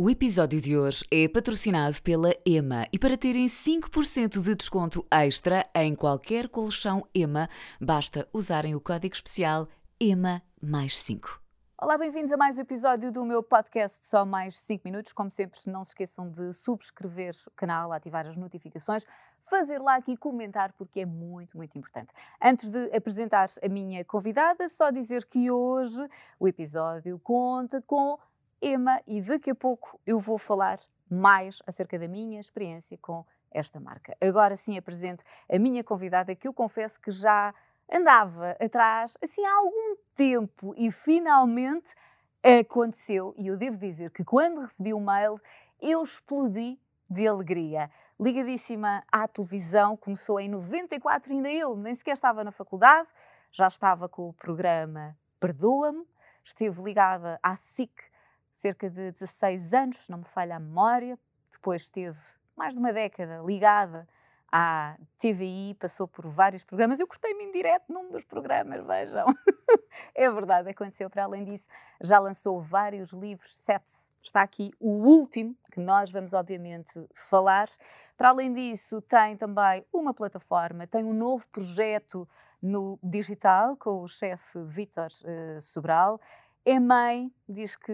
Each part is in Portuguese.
O episódio de hoje é patrocinado pela EMA e para terem 5% de desconto extra em qualquer colchão EMA, basta usarem o código especial EMA mais 5. Olá, bem-vindos a mais um episódio do meu podcast Só Mais 5 Minutos. Como sempre, não se esqueçam de subscrever o canal, ativar as notificações, fazer like e comentar, porque é muito, muito importante. Antes de apresentar a minha convidada, só dizer que hoje o episódio conta com Ema e daqui a pouco eu vou falar mais acerca da minha experiência com esta marca. Agora sim apresento a minha convidada que eu confesso que já andava atrás assim há algum tempo e finalmente aconteceu e eu devo dizer que quando recebi o mail eu explodi de alegria. Ligadíssima à televisão, começou em 94, ainda eu nem sequer estava na faculdade, já estava com o programa Perdoa-me, estive ligada à SIC cerca de 16 anos, não me falha a memória. Depois esteve mais de uma década ligada à TVI, passou por vários programas. Eu gostei-me em direto num dos programas, vejam. é verdade, aconteceu. Para além disso, já lançou vários livros, sete. Está aqui o último, que nós vamos obviamente falar. Para além disso, tem também uma plataforma, tem um novo projeto no digital com o chefe Vítor uh, Sobral é mãe, diz que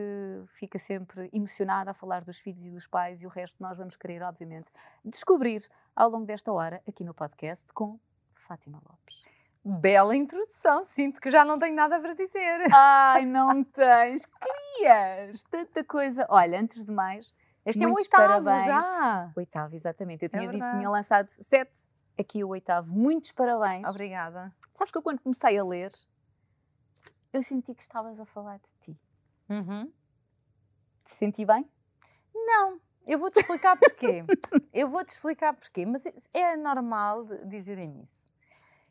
fica sempre emocionada a falar dos filhos e dos pais e o resto nós vamos querer, obviamente, descobrir ao longo desta hora aqui no podcast com Fátima Lopes. Bela introdução, sinto que já não tenho nada para dizer. Ai, não tens, querias tanta coisa. Olha, antes de mais, este é o oitavo parabéns. já. Oitavo, exatamente. Eu tinha É dito tinha lançado sete, aqui o oitavo. Muitos parabéns. Obrigada. Sabes que eu quando comecei a ler, eu senti que estavas a falar de ti. Uhum. Te senti bem? Não, eu vou-te explicar porquê. eu vou-te explicar porquê, mas é normal de- dizerem isso.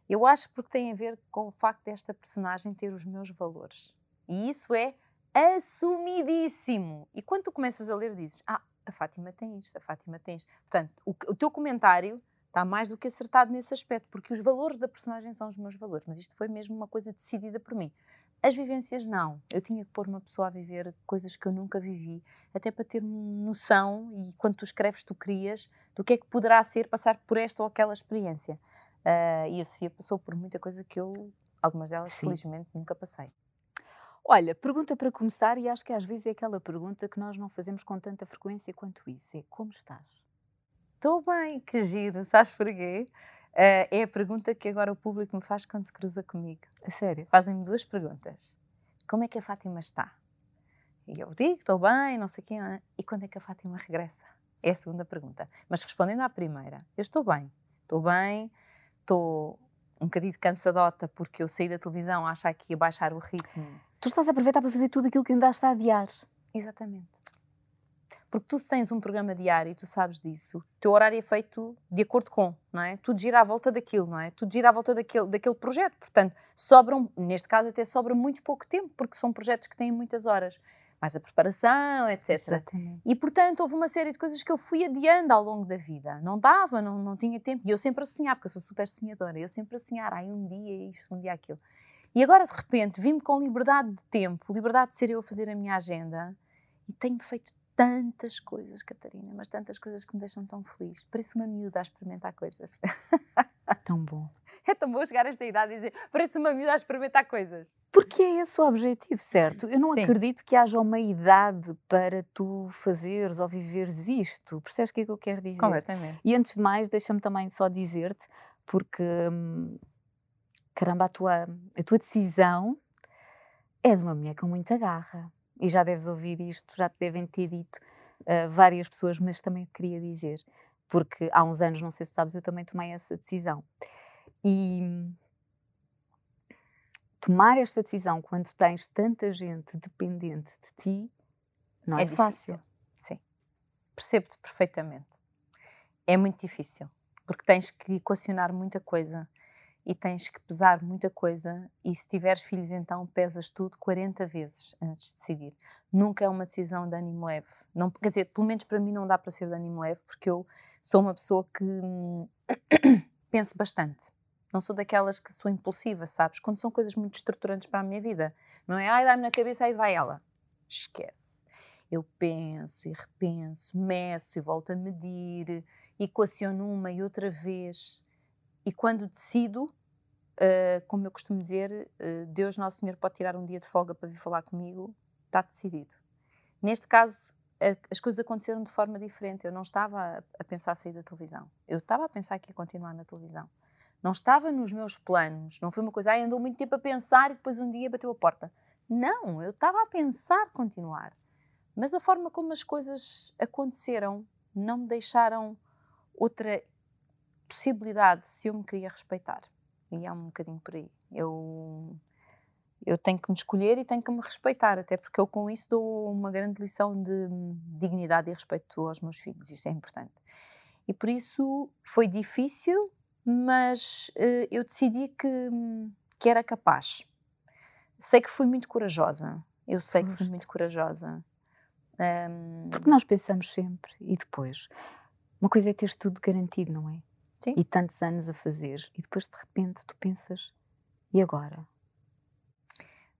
Eu acho porque tem a ver com o facto desta personagem ter os meus valores. E isso é assumidíssimo. E quando tu começas a ler, dizes: Ah, a Fátima tem isto, a Fátima tem isto. Portanto, o, o teu comentário está mais do que acertado nesse aspecto, porque os valores da personagem são os meus valores. Mas isto foi mesmo uma coisa decidida por mim. As vivências, não. Eu tinha que pôr uma pessoa a viver coisas que eu nunca vivi, até para ter noção, e quando tu escreves, tu crias, do que é que poderá ser passar por esta ou aquela experiência. Ah, e a Sofia passou por muita coisa que eu, algumas delas, Sim. felizmente, nunca passei. Olha, pergunta para começar, e acho que às vezes é aquela pergunta que nós não fazemos com tanta frequência quanto isso: é como estás? Estou bem, que giro, sabes porquê? Ah, é a pergunta que agora o público me faz quando se cruza comigo. A sério? Fazem-me duas perguntas. Como é que a Fátima está? E eu digo, estou bem, não sei o quê. é? E quando é que a Fátima regressa? É a segunda pergunta. Mas respondendo à primeira, eu estou bem. Estou bem, estou um bocadinho cansadota porque eu saí da televisão a achar que ia baixar o ritmo. Tu estás a aproveitar para fazer tudo aquilo que andaste a adiar. Exatamente. Porque tu se tens um programa diário e tu sabes disso, o teu horário é feito de acordo com, não é? Tudo gira à volta daquilo, não é? Tudo gira à volta daquele, daquele projeto. Portanto, sobram, neste caso até sobra muito pouco tempo, porque são projetos que têm muitas horas. Mais a preparação, etc. Exatamente. E, portanto, houve uma série de coisas que eu fui adiando ao longo da vida. Não dava, não, não tinha tempo. E eu sempre a sonhar, porque eu sou super sonhadora. Eu sempre a sonhar, ai, um dia isto, um dia aquilo. E agora, de repente, vim-me com liberdade de tempo, liberdade de ser eu a fazer a minha agenda. E tenho feito tantas coisas, Catarina, mas tantas coisas que me deixam tão feliz. Parece uma miúda a experimentar coisas. Tão bom. É tão bom chegar a esta idade e dizer, parece uma miúda a experimentar coisas. Porque é esse o objetivo, certo? Eu não Sim. acredito que haja uma idade para tu fazeres ou viveres isto. Percebes o que é que eu quero dizer? Completamente. E antes de mais, deixa-me também só dizer-te, porque hum, caramba, a tua, a tua decisão é de uma mulher com muita garra. E já deves ouvir isto, já te devem ter dito ah, várias pessoas, mas também queria dizer, porque há uns anos, não sei se sabes, eu também tomei essa decisão. E tomar esta decisão quando tens tanta gente dependente de ti não é, difícil. fácil. Sim. Percebo-te perfeitamente. É muito difícil, porque tens que equacionar muita coisa e tens que pesar muita coisa e se tiveres filhos então pesas tudo 40 vezes antes de decidir. Nunca é uma decisão de ânimo leve. Não, quer dizer, pelo menos para mim não dá para ser de ânimo leve porque eu sou uma pessoa que hum, penso bastante. Não sou daquelas que sou impulsiva, sabes? Quando são coisas muito estruturantes para a minha vida. Não é, ai, dá-me na cabeça, aí vai ela. Esquece. Eu penso e repenso, meço e volto a medir, equaciono uma e outra vez. E quando decido, uh, como eu costumo dizer, uh, Deus Nosso Senhor pode tirar um dia de folga para vir falar comigo, está decidido. Neste caso, as coisas aconteceram de forma diferente. Eu não estava a pensar sair da televisão. Eu estava a pensar que ia continuar na televisão. Não estava nos meus planos. Não foi uma coisa, ai, andou muito tempo a pensar e depois um dia bateu a porta. Não, eu estava a pensar continuar. Mas a forma como as coisas aconteceram não me deixaram outra possibilidade se eu me queria respeitar. E há um bocadinho por aí. Eu eu tenho que me escolher e tenho que me respeitar, até porque eu com isso dou uma grande lição de dignidade e respeito aos meus filhos, isso é importante. E por isso foi difícil, mas uh, eu decidi que, que era capaz. Sei que fui muito corajosa, eu sei que fui muito corajosa. Um... Porque nós pensamos sempre, e depois, uma coisa é teres tudo garantido, não é? Sim. E tantos anos a fazer, e depois de repente tu pensas, e agora?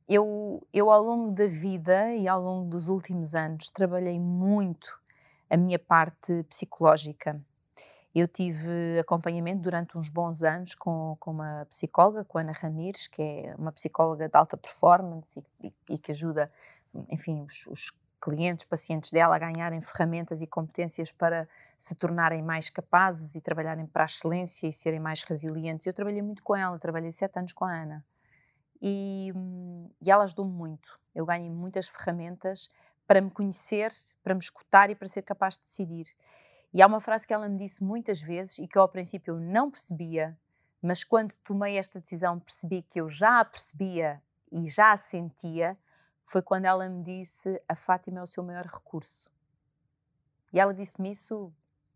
eu, eu ao longo da vida e ao longo dos últimos anos trabalhei muito a minha parte psicológica. Eu tive acompanhamento durante uns bons anos com, com uma psicóloga, com a Ana Ramires, que é uma psicóloga de alta performance e, e que ajuda, enfim, os, os clientes, pacientes dela a ganharem ferramentas e competências para se tornarem mais capazes e trabalharem para a excelência e serem mais resilientes. Eu trabalhei muito com ela, trabalhei sete anos com a Ana e, e ela ajudou-me muito. Eu ganhei muitas ferramentas para me conhecer, para me escutar e para ser capaz de decidir. E há uma frase que ela me disse muitas vezes e que eu ao princípio eu não percebia, mas quando tomei esta decisão percebi que eu já a percebia e já a sentia, foi quando ela me disse: A Fátima é o seu maior recurso. E ela disse-me isso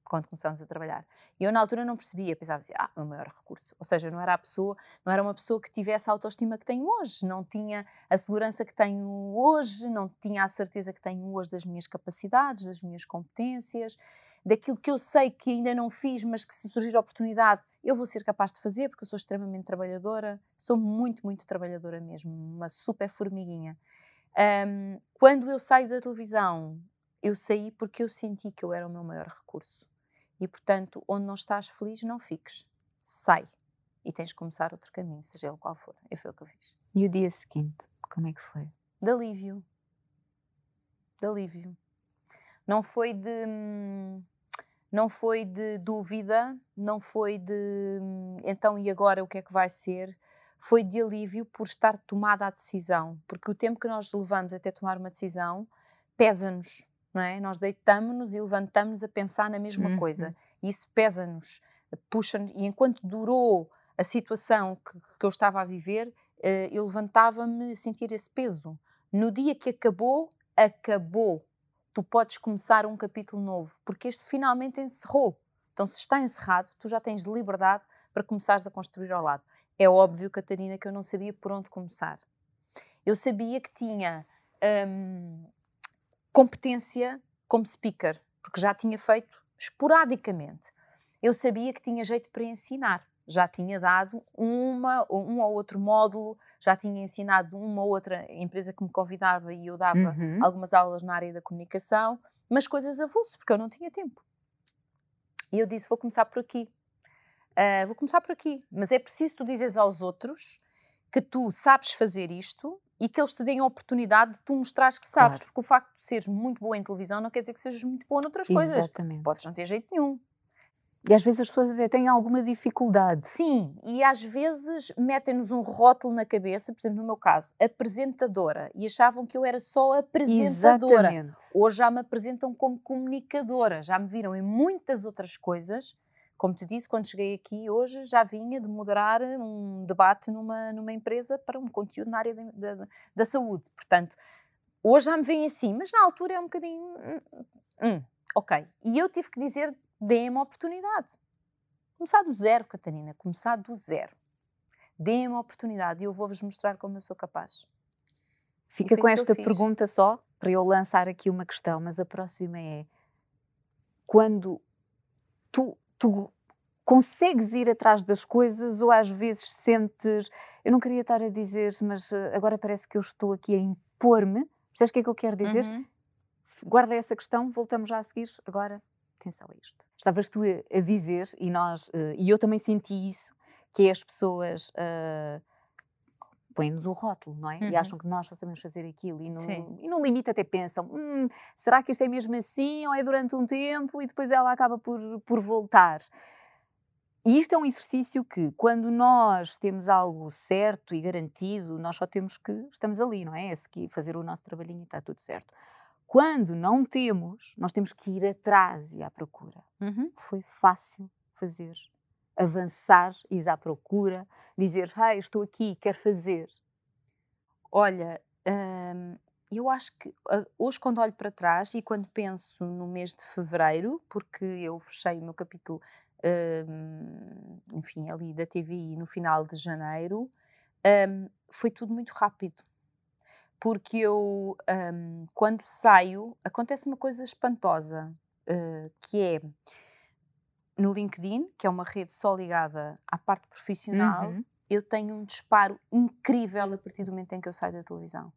quando começámos a trabalhar. E eu na altura não percebia, pensava assim, ah, o maior recurso. Ou seja, não era a pessoa, não era uma pessoa que tivesse a autoestima que tenho hoje, não tinha a segurança que tenho hoje, não tinha a certeza que tenho hoje das minhas capacidades, das minhas competências, daquilo que eu sei que ainda não fiz, mas que se surgir a oportunidade, eu vou ser capaz de fazer, porque eu sou extremamente trabalhadora, sou muito, muito trabalhadora mesmo, uma super formiguinha. Um, quando eu saio da televisão, eu saí porque eu senti que eu era o meu maior recurso. E, portanto, onde não estás feliz, não fiques. Sai. E tens de começar outro caminho, seja ele qual for. E foi o que eu fiz. E o dia seguinte, como é que foi? De alívio. De alívio. Não foi de. Não foi de dúvida, não foi de então e agora o que é que vai ser, foi de alívio por estar tomada a decisão, porque o tempo que nós levamos até tomar uma decisão pesa-nos, não é? Nós deitamos-nos e levantamos a pensar na mesma uhum. coisa. E isso pesa-nos, puxa-nos. E enquanto durou a situação que, que eu estava a viver, uh, eu levantava-me a sentir esse peso. No dia que acabou, acabou. Tu podes começar um capítulo novo, porque este finalmente encerrou. Então, se está encerrado, tu já tens liberdade para começares a construir ao lado. É óbvio, Catarina, que eu não sabia por onde começar. Eu sabia que tinha hum, competência como speaker, porque já tinha feito esporadicamente. Eu sabia que tinha jeito para ensinar, já tinha dado uma, um ou outro módulo, já tinha ensinado uma ou outra empresa que me convidava e eu dava uhum. algumas aulas na área da comunicação, mas coisas avulso, porque eu não tinha tempo. E eu disse: vou começar por aqui. Uh, vou começar por aqui, mas é preciso tu dizeres aos outros que tu sabes fazer isto e que eles te deem a oportunidade de tu mostrares que sabes, claro. porque o facto de seres muito boa em televisão não quer dizer que sejas muito boa noutras coisas. Exatamente. Podes não ter jeito nenhum. E às vezes as pessoas até têm alguma dificuldade. Sim, e às vezes metem-nos um rótulo na cabeça, por exemplo, no meu caso, apresentadora, e achavam que eu era só apresentadora. Exatamente. Hoje já me apresentam como comunicadora, já me viram em muitas outras coisas como te disse, quando cheguei aqui hoje já vinha de moderar um debate numa, numa empresa para um conteúdo na área da, da saúde. Portanto, hoje já me vem assim, mas na altura é um bocadinho. Hum, hum, ok. E eu tive que dizer: a oportunidade. Começar do zero, Catarina, começar do zero. A oportunidade e eu vou-vos mostrar como eu sou capaz. Fica com esta pergunta só, para eu lançar aqui uma questão, mas a próxima é: quando tu tu consegues ir atrás das coisas ou às vezes sentes, eu não queria estar a dizer, mas eh, agora parece que eu estou aqui a impor-me, percebes o que é que eu quero dizer? Uhum. guarda essa questão, voltamos já a seguir. Agora, atenção a isto. Estavas tu a, dizer, e, nós, uh, e eu também senti isso, que as pessoas uh, põem-nos o rótulo, não é? Uhum. E acham que nós só sabemos fazer aquilo e no, e no limite até pensam, hum, será que isto é mesmo assim ou é durante um tempo e depois ela acaba por, por voltar? E isto é um exercício que, quando nós temos algo certo e garantido, nós só temos que, estamos ali, não é? É fazer o nosso trabalhinho e está tudo certo. Quando não temos, nós temos que ir atrás e à procura. Uhum. Foi fácil fazer, avançar, ir à procura, dizer, hey, estou aqui, quero fazer. Olha, hum, eu acho que hoje, quando olho para trás e quando penso no mês de fevereiro, porque eu fechei o meu capítulo um, enfim, ali da TVI no final de janeiro, um, foi tudo muito rápido. Porque eu, um, quando saio, acontece uma coisa espantosa, uh, que é no LinkedIn, que é uma rede só ligada à parte profissional, uhum. eu tenho um disparo incrível a partir do momento em que eu saio da televisão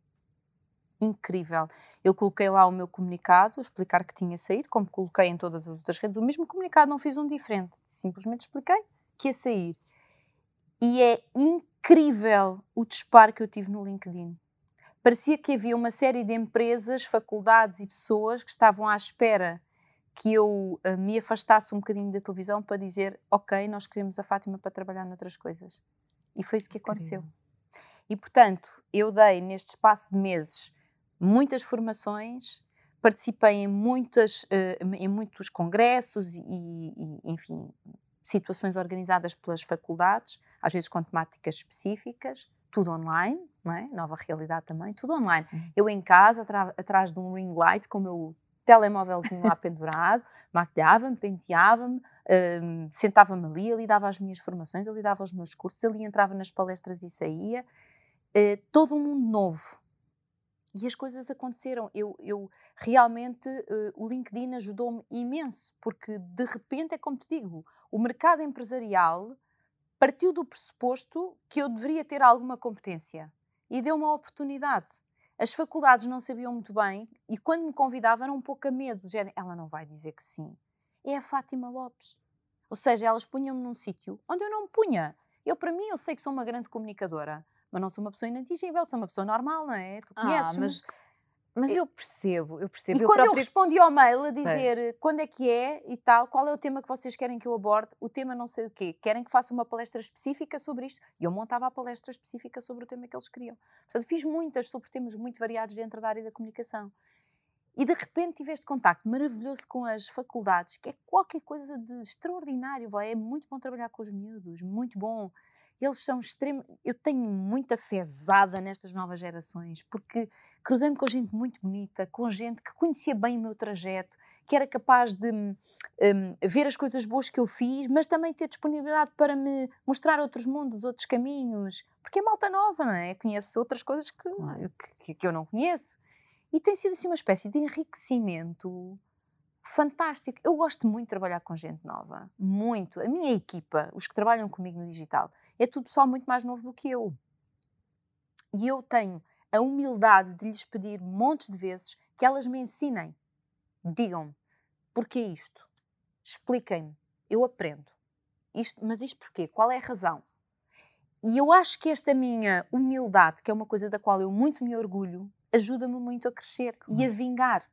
incrível. Eu coloquei lá o meu comunicado, a explicar que tinha saído, como coloquei em todas as outras redes. O mesmo comunicado, não fiz um diferente. Simplesmente expliquei que ia sair. E é incrível o disparo que eu tive no LinkedIn. Parecia que havia uma série de empresas, faculdades e pessoas que estavam à espera que eu uh, me afastasse um bocadinho da televisão para dizer: Ok, nós queremos a Fátima para trabalhar noutras coisas. E foi isso que aconteceu. Incrível. E portanto, eu dei neste espaço de meses muitas formações, participei em, muitas, uh, em muitos congressos e, e, enfim, situações organizadas pelas faculdades, às vezes com temáticas específicas, tudo online, não é? nova realidade também, tudo online. Sim. Eu em casa, atrás de um ring light, com o meu telemóvelzinho lá pendurado, maquilhava-me, penteava-me, uh, sentava-me ali, ali dava as minhas formações, ali dava os meus cursos, ali entrava nas palestras e saía. Uh, todo um mundo novo, e as coisas aconteceram. Eu, eu realmente, uh, o LinkedIn ajudou-me imenso, porque de repente é como te digo, o mercado empresarial partiu do pressuposto que eu deveria ter alguma competência e deu uma oportunidade. As faculdades não sabiam muito bem e quando me convidavam era um pouco a medo. ela não vai dizer que sim. É a Fátima Lopes. Ou seja, elas punham-me num sítio onde eu não me punha. Eu, para mim, eu sei que sou uma grande comunicadora mas não sou uma pessoa inatingível, sou uma pessoa normal, não é? Tu conheces ah, mas, mas eu percebo, eu percebo. E eu quando próprio... eu respondi ao mail a dizer pois. quando é que é e tal, qual é o tema que vocês querem que eu aborde, o tema não sei o quê, querem que faça uma palestra específica sobre isto, e eu montava a palestra específica sobre o tema que eles queriam. Portanto, fiz muitas sobre temas muito variados dentro da área da comunicação. E de repente tive este contacto maravilhoso com as faculdades, que é qualquer coisa de extraordinário. É muito bom trabalhar com os miúdos, muito bom eles são extremos. Eu tenho muita fezada nestas novas gerações, porque cruzei-me com gente muito bonita, com gente que conhecia bem o meu trajeto, que era capaz de um, ver as coisas boas que eu fiz, mas também ter disponibilidade para me mostrar outros mundos, outros caminhos, porque é malta nova, não é? Conhece outras coisas que, que, que eu não conheço. E tem sido assim uma espécie de enriquecimento fantástico. Eu gosto muito de trabalhar com gente nova, muito. A minha equipa, os que trabalham comigo no digital, é tudo pessoal muito mais novo do que eu. E eu tenho a humildade de lhes pedir montes de vezes que elas me ensinem. Digam-me, porquê isto? Expliquem-me, eu aprendo. Isto, mas isto porquê? Qual é a razão? E eu acho que esta minha humildade, que é uma coisa da qual eu muito me orgulho, ajuda-me muito a crescer e a vingar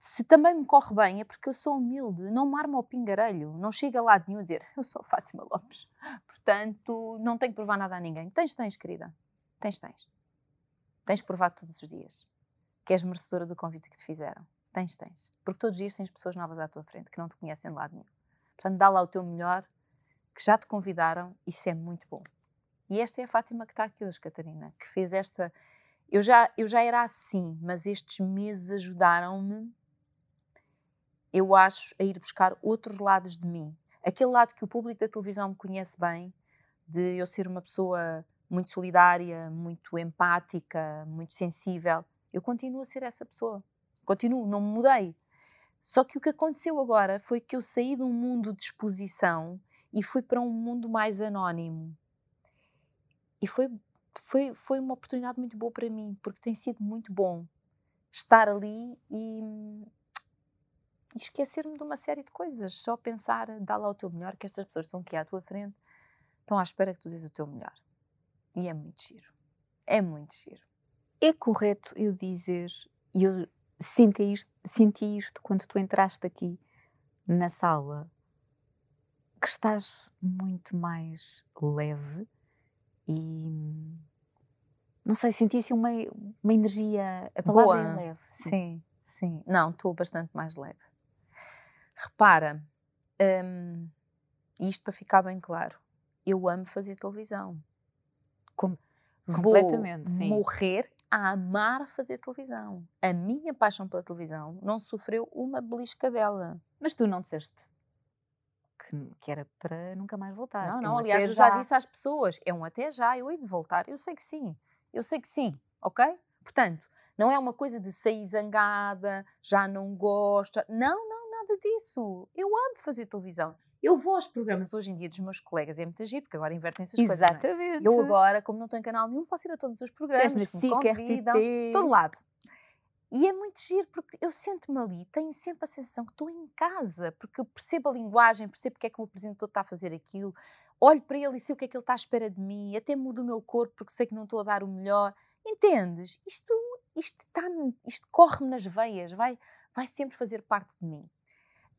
se também me corre bem é porque eu sou humilde, não me armo ao pingarelho, não chega lá de nenhum dizer eu sou Fátima Lopes, portanto não tenho que provar nada a ninguém. Tens, tens, querida, tens, tens. Tens provado todos os dias que és merecedora do convite que te fizeram. Tens, tens. Porque todos os dias tens pessoas novas à tua frente que não te conhecem de lado nenhum. Portanto, dá lá o teu melhor, que já te convidaram, isso é muito bom. E esta é a Fátima que está aqui hoje, Catarina, que fez esta. Eu já, eu já era assim, mas estes meses ajudaram-me eu acho, a ir buscar outros lados de mim. Aquele lado que o público da televisão me conhece bem, de eu ser uma pessoa muito solidária, muito empática, muito sensível. Eu continuo a ser essa pessoa. Continuo, não me mudei. Só que o que aconteceu agora foi que eu saí de um mundo de exposição e fui para um mundo mais anónimo. E foi, foi, foi uma oportunidade muito boa para mim, porque tem sido muito bom estar ali e, e esquecer-me de uma série de coisas. Só pensar, dá lá o teu melhor, que estas pessoas estão aqui à tua frente, estão à espera que tu dês o teu melhor. E é muito giro. É muito giro. É correto eu dizer, e eu senti isto, senti isto quando tu entraste aqui na sala, que estás muito mais leve e não sei, senti assim uma, uma energia, a palavra é Boa. leve. Sim. Sim, sim. Não, estou bastante mais leve. Repara, hum, isto para ficar bem claro, eu amo fazer televisão. Com- Vou completamente, sim. morrer a amar fazer televisão. A minha paixão pela televisão não sofreu uma belisca dela. Mas tu não disseste que, que era para nunca mais voltar. não, É não, um aliás, eu já disse às pessoas, é um até já, eu hei de voltar. Eu sei que sim, eu sei que sim, ok? Portanto, não é uma coisa de sair zangada, já não gosta. Não, não, nada disso. Eu amo fazer televisão. Eu vou aos programas hoje em dia dos meus colegas, é muito giro, porque agora invertem essas coisas. não é? Exatamente. Eu agora, como não estou em canal nenhum, posso ir a todos os programas, na que me convidam, RTP. todo lado. E é muito giro, porque eu sento-me ali, tenho sempre a sensação que estou em casa, porque eu percebo a linguagem, percebo porque é que o apresentador está a fazer aquilo, olho para ele e sei o que é que ele está à espera de mim, até mudo o meu corpo porque sei que não estou a dar o melhor. Entendes? Isto, isto, está isto corre-me nas veias, vai, vai sempre fazer parte de mim.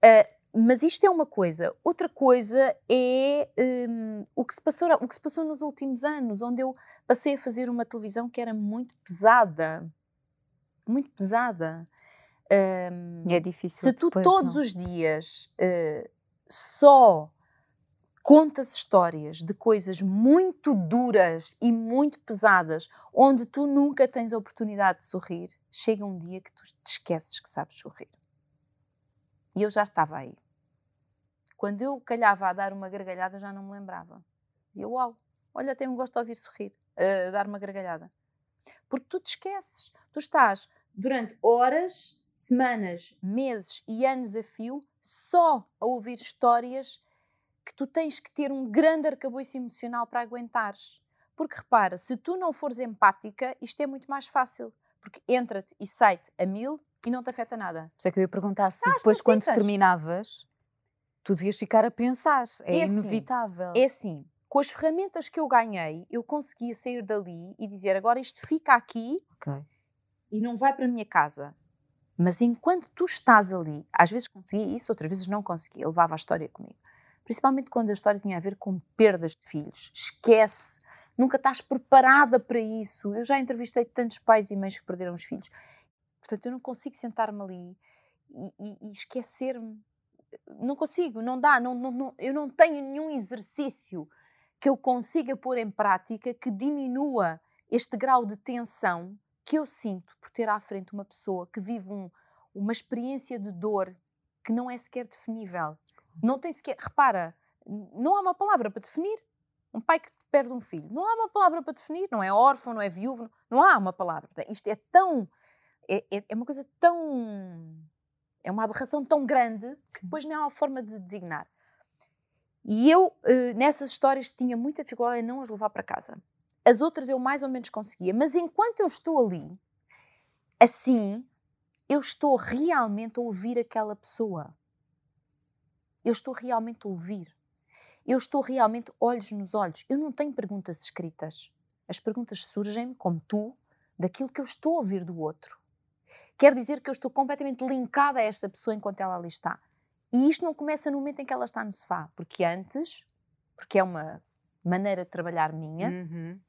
Ah, mas isto é uma coisa. Outra coisa é hum, o, que se passou, o que se passou nos últimos anos, onde eu passei a fazer uma televisão que era muito pesada. Muito pesada. E é difícil. se tu depois, todos não? os dias eh, só contas histórias de coisas muito duras e muito pesadas, onde tu nunca tens a oportunidade de sorrir, chega um dia que tu te esqueces que sabes sorrir. E eu já estava aí. Quando eu calhava a dar uma gargalhada, eu já não me lembrava. Dizia, uau, olha, até me gosto de ouvir sorrir, eh, dar uma gargalhada. Porque tu te esqueces. Tu estás durante horas, semanas, meses e anos a fio só a ouvir histórias que tu tens que ter um grande arcabouço emocional para aguentares. Porque repara, se tu não fores empática, isto é muito mais fácil. Porque entra-te e sai-te a mil e não te afeta nada. Por isso é que eu ia perguntar se Estás depois, quando terminavas, tu devias ficar a pensar. É, É assim, inevitável. É assim, com as ferramentas que eu ganhei, eu conseguia sair dali e dizer agora isto fica aqui Ok. e não vai para a minha casa. Mas enquanto tu estás ali, às vezes conseguia isso, outras vezes não conseguia, eu levava a história comigo. Principalmente quando a história tinha a ver com perdas de filhos. Esquece, nunca estás preparada para isso. Eu já entrevistei tantos pais e mães que perderam os filhos. Portanto, eu não consigo sentar-me ali e, e- e esquecer-me. Não consigo, não dá. Não, não- não- eu não tenho nenhum exercício que eu consiga pôr em prática que diminua este grau de tensão que eu sinto por ter à frente uma pessoa que vive um- uma experiência de dor que não é sequer definível. Não tem sequer. Repara, não há uma palavra para definir. Um pai que perde um filho. Não há uma palavra para definir. Não é órfão, não é viúvo. Não, não há uma palavra. Isto é tão. É, é- é uma coisa tão. É uma aberração tão grande que depois não há forma de designar. E eu, eh, nessas histórias, tinha muita dificuldade em não as levar para casa. As outras eu mais ou menos conseguia. Mas enquanto eu estou ali, assim, eu estou realmente a ouvir aquela pessoa. Eu estou realmente a ouvir. Eu estou realmente olhos nos olhos. Eu não tenho perguntas escritas. As perguntas surgem, como tu, daquilo que eu estou a ouvir do outro. Quer dizer que eu estou completamente linkada a esta pessoa enquanto ela ali está. E isto não começa no momento em que ela está no sofá, porque antes, porque é uma maneira de trabalhar minha, Uhum.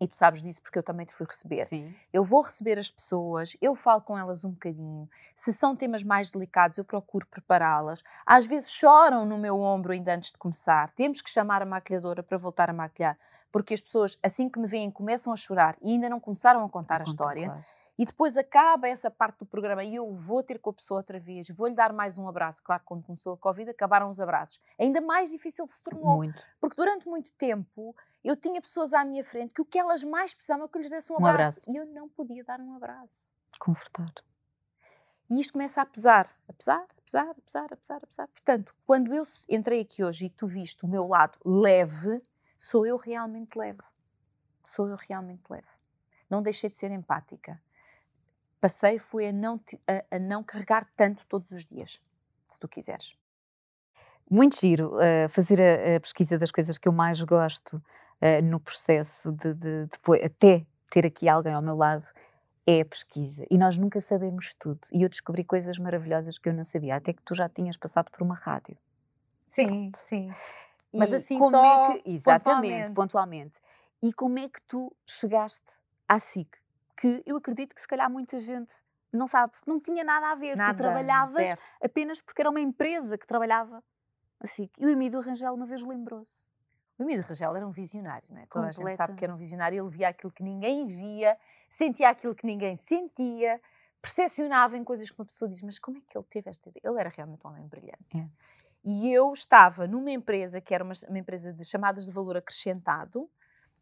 e tu sabes disso porque eu também te fui receber. Sim. Eu vou receber as pessoas, eu falo com elas um bocadinho. Se são temas mais delicados, eu procuro prepará-las. Às vezes choram no meu ombro ainda antes de começar. Temos que chamar a maquilhadora para voltar a maquilhar, porque as pessoas, assim que me veem, começam a chorar e ainda não começaram a contar a história. claro. E depois acaba essa parte do programa e eu vou ter com a pessoa outra vez, vou-lhe dar mais um abraço. Claro, quando começou a Covid, acabaram os abraços. Ainda mais difícil se tornou. Muito. Porque durante muito tempo eu tinha pessoas à minha frente que o que elas mais precisavam é que eu lhes desse um Um abraço. abraço. E eu não podia dar um abraço. Confortar. E isto começa a pesar, a pesar, a pesar, a pesar, a pesar, a pesar. Portanto, quando eu entrei aqui hoje e tu viste o meu lado leve, sou eu realmente leve. Sou eu realmente leve. Não deixei de ser empática. Passei foi a não, a, a não carregar tanto todos os dias, se tu quiseres. Muito giro uh, fazer a, a, pesquisa das coisas que eu mais gosto uh, no processo de, de, depois, até ter aqui alguém ao meu lado é a pesquisa. E nós nunca sabemos tudo. E eu descobri coisas maravilhosas que eu não sabia, até que tu já tinhas passado por uma rádio. Sim, Pronto. sim. Mas assim como só é que, exatamente, pontualmente. pontualmente. E como é que tu chegaste à SIC? Que eu acredito que se calhar muita gente não sabe, não tinha nada a ver. Nada, tu trabalhavas zero. apenas porque era uma empresa que trabalhava assim. E o Emílio Rangel uma vez lembrou-se. O Emílio Rangel era um visionário, não é? Toda Completa. a gente sabe que era um visionário, ele via aquilo que ninguém via, sentia aquilo que ninguém sentia, percepcionava em coisas que uma pessoa diz, mas como é que ele teve esta ideia? Ele era realmente um homem brilhante. É. E eu estava numa empresa que era uma, uma, empresa de chamadas de valor acrescentado.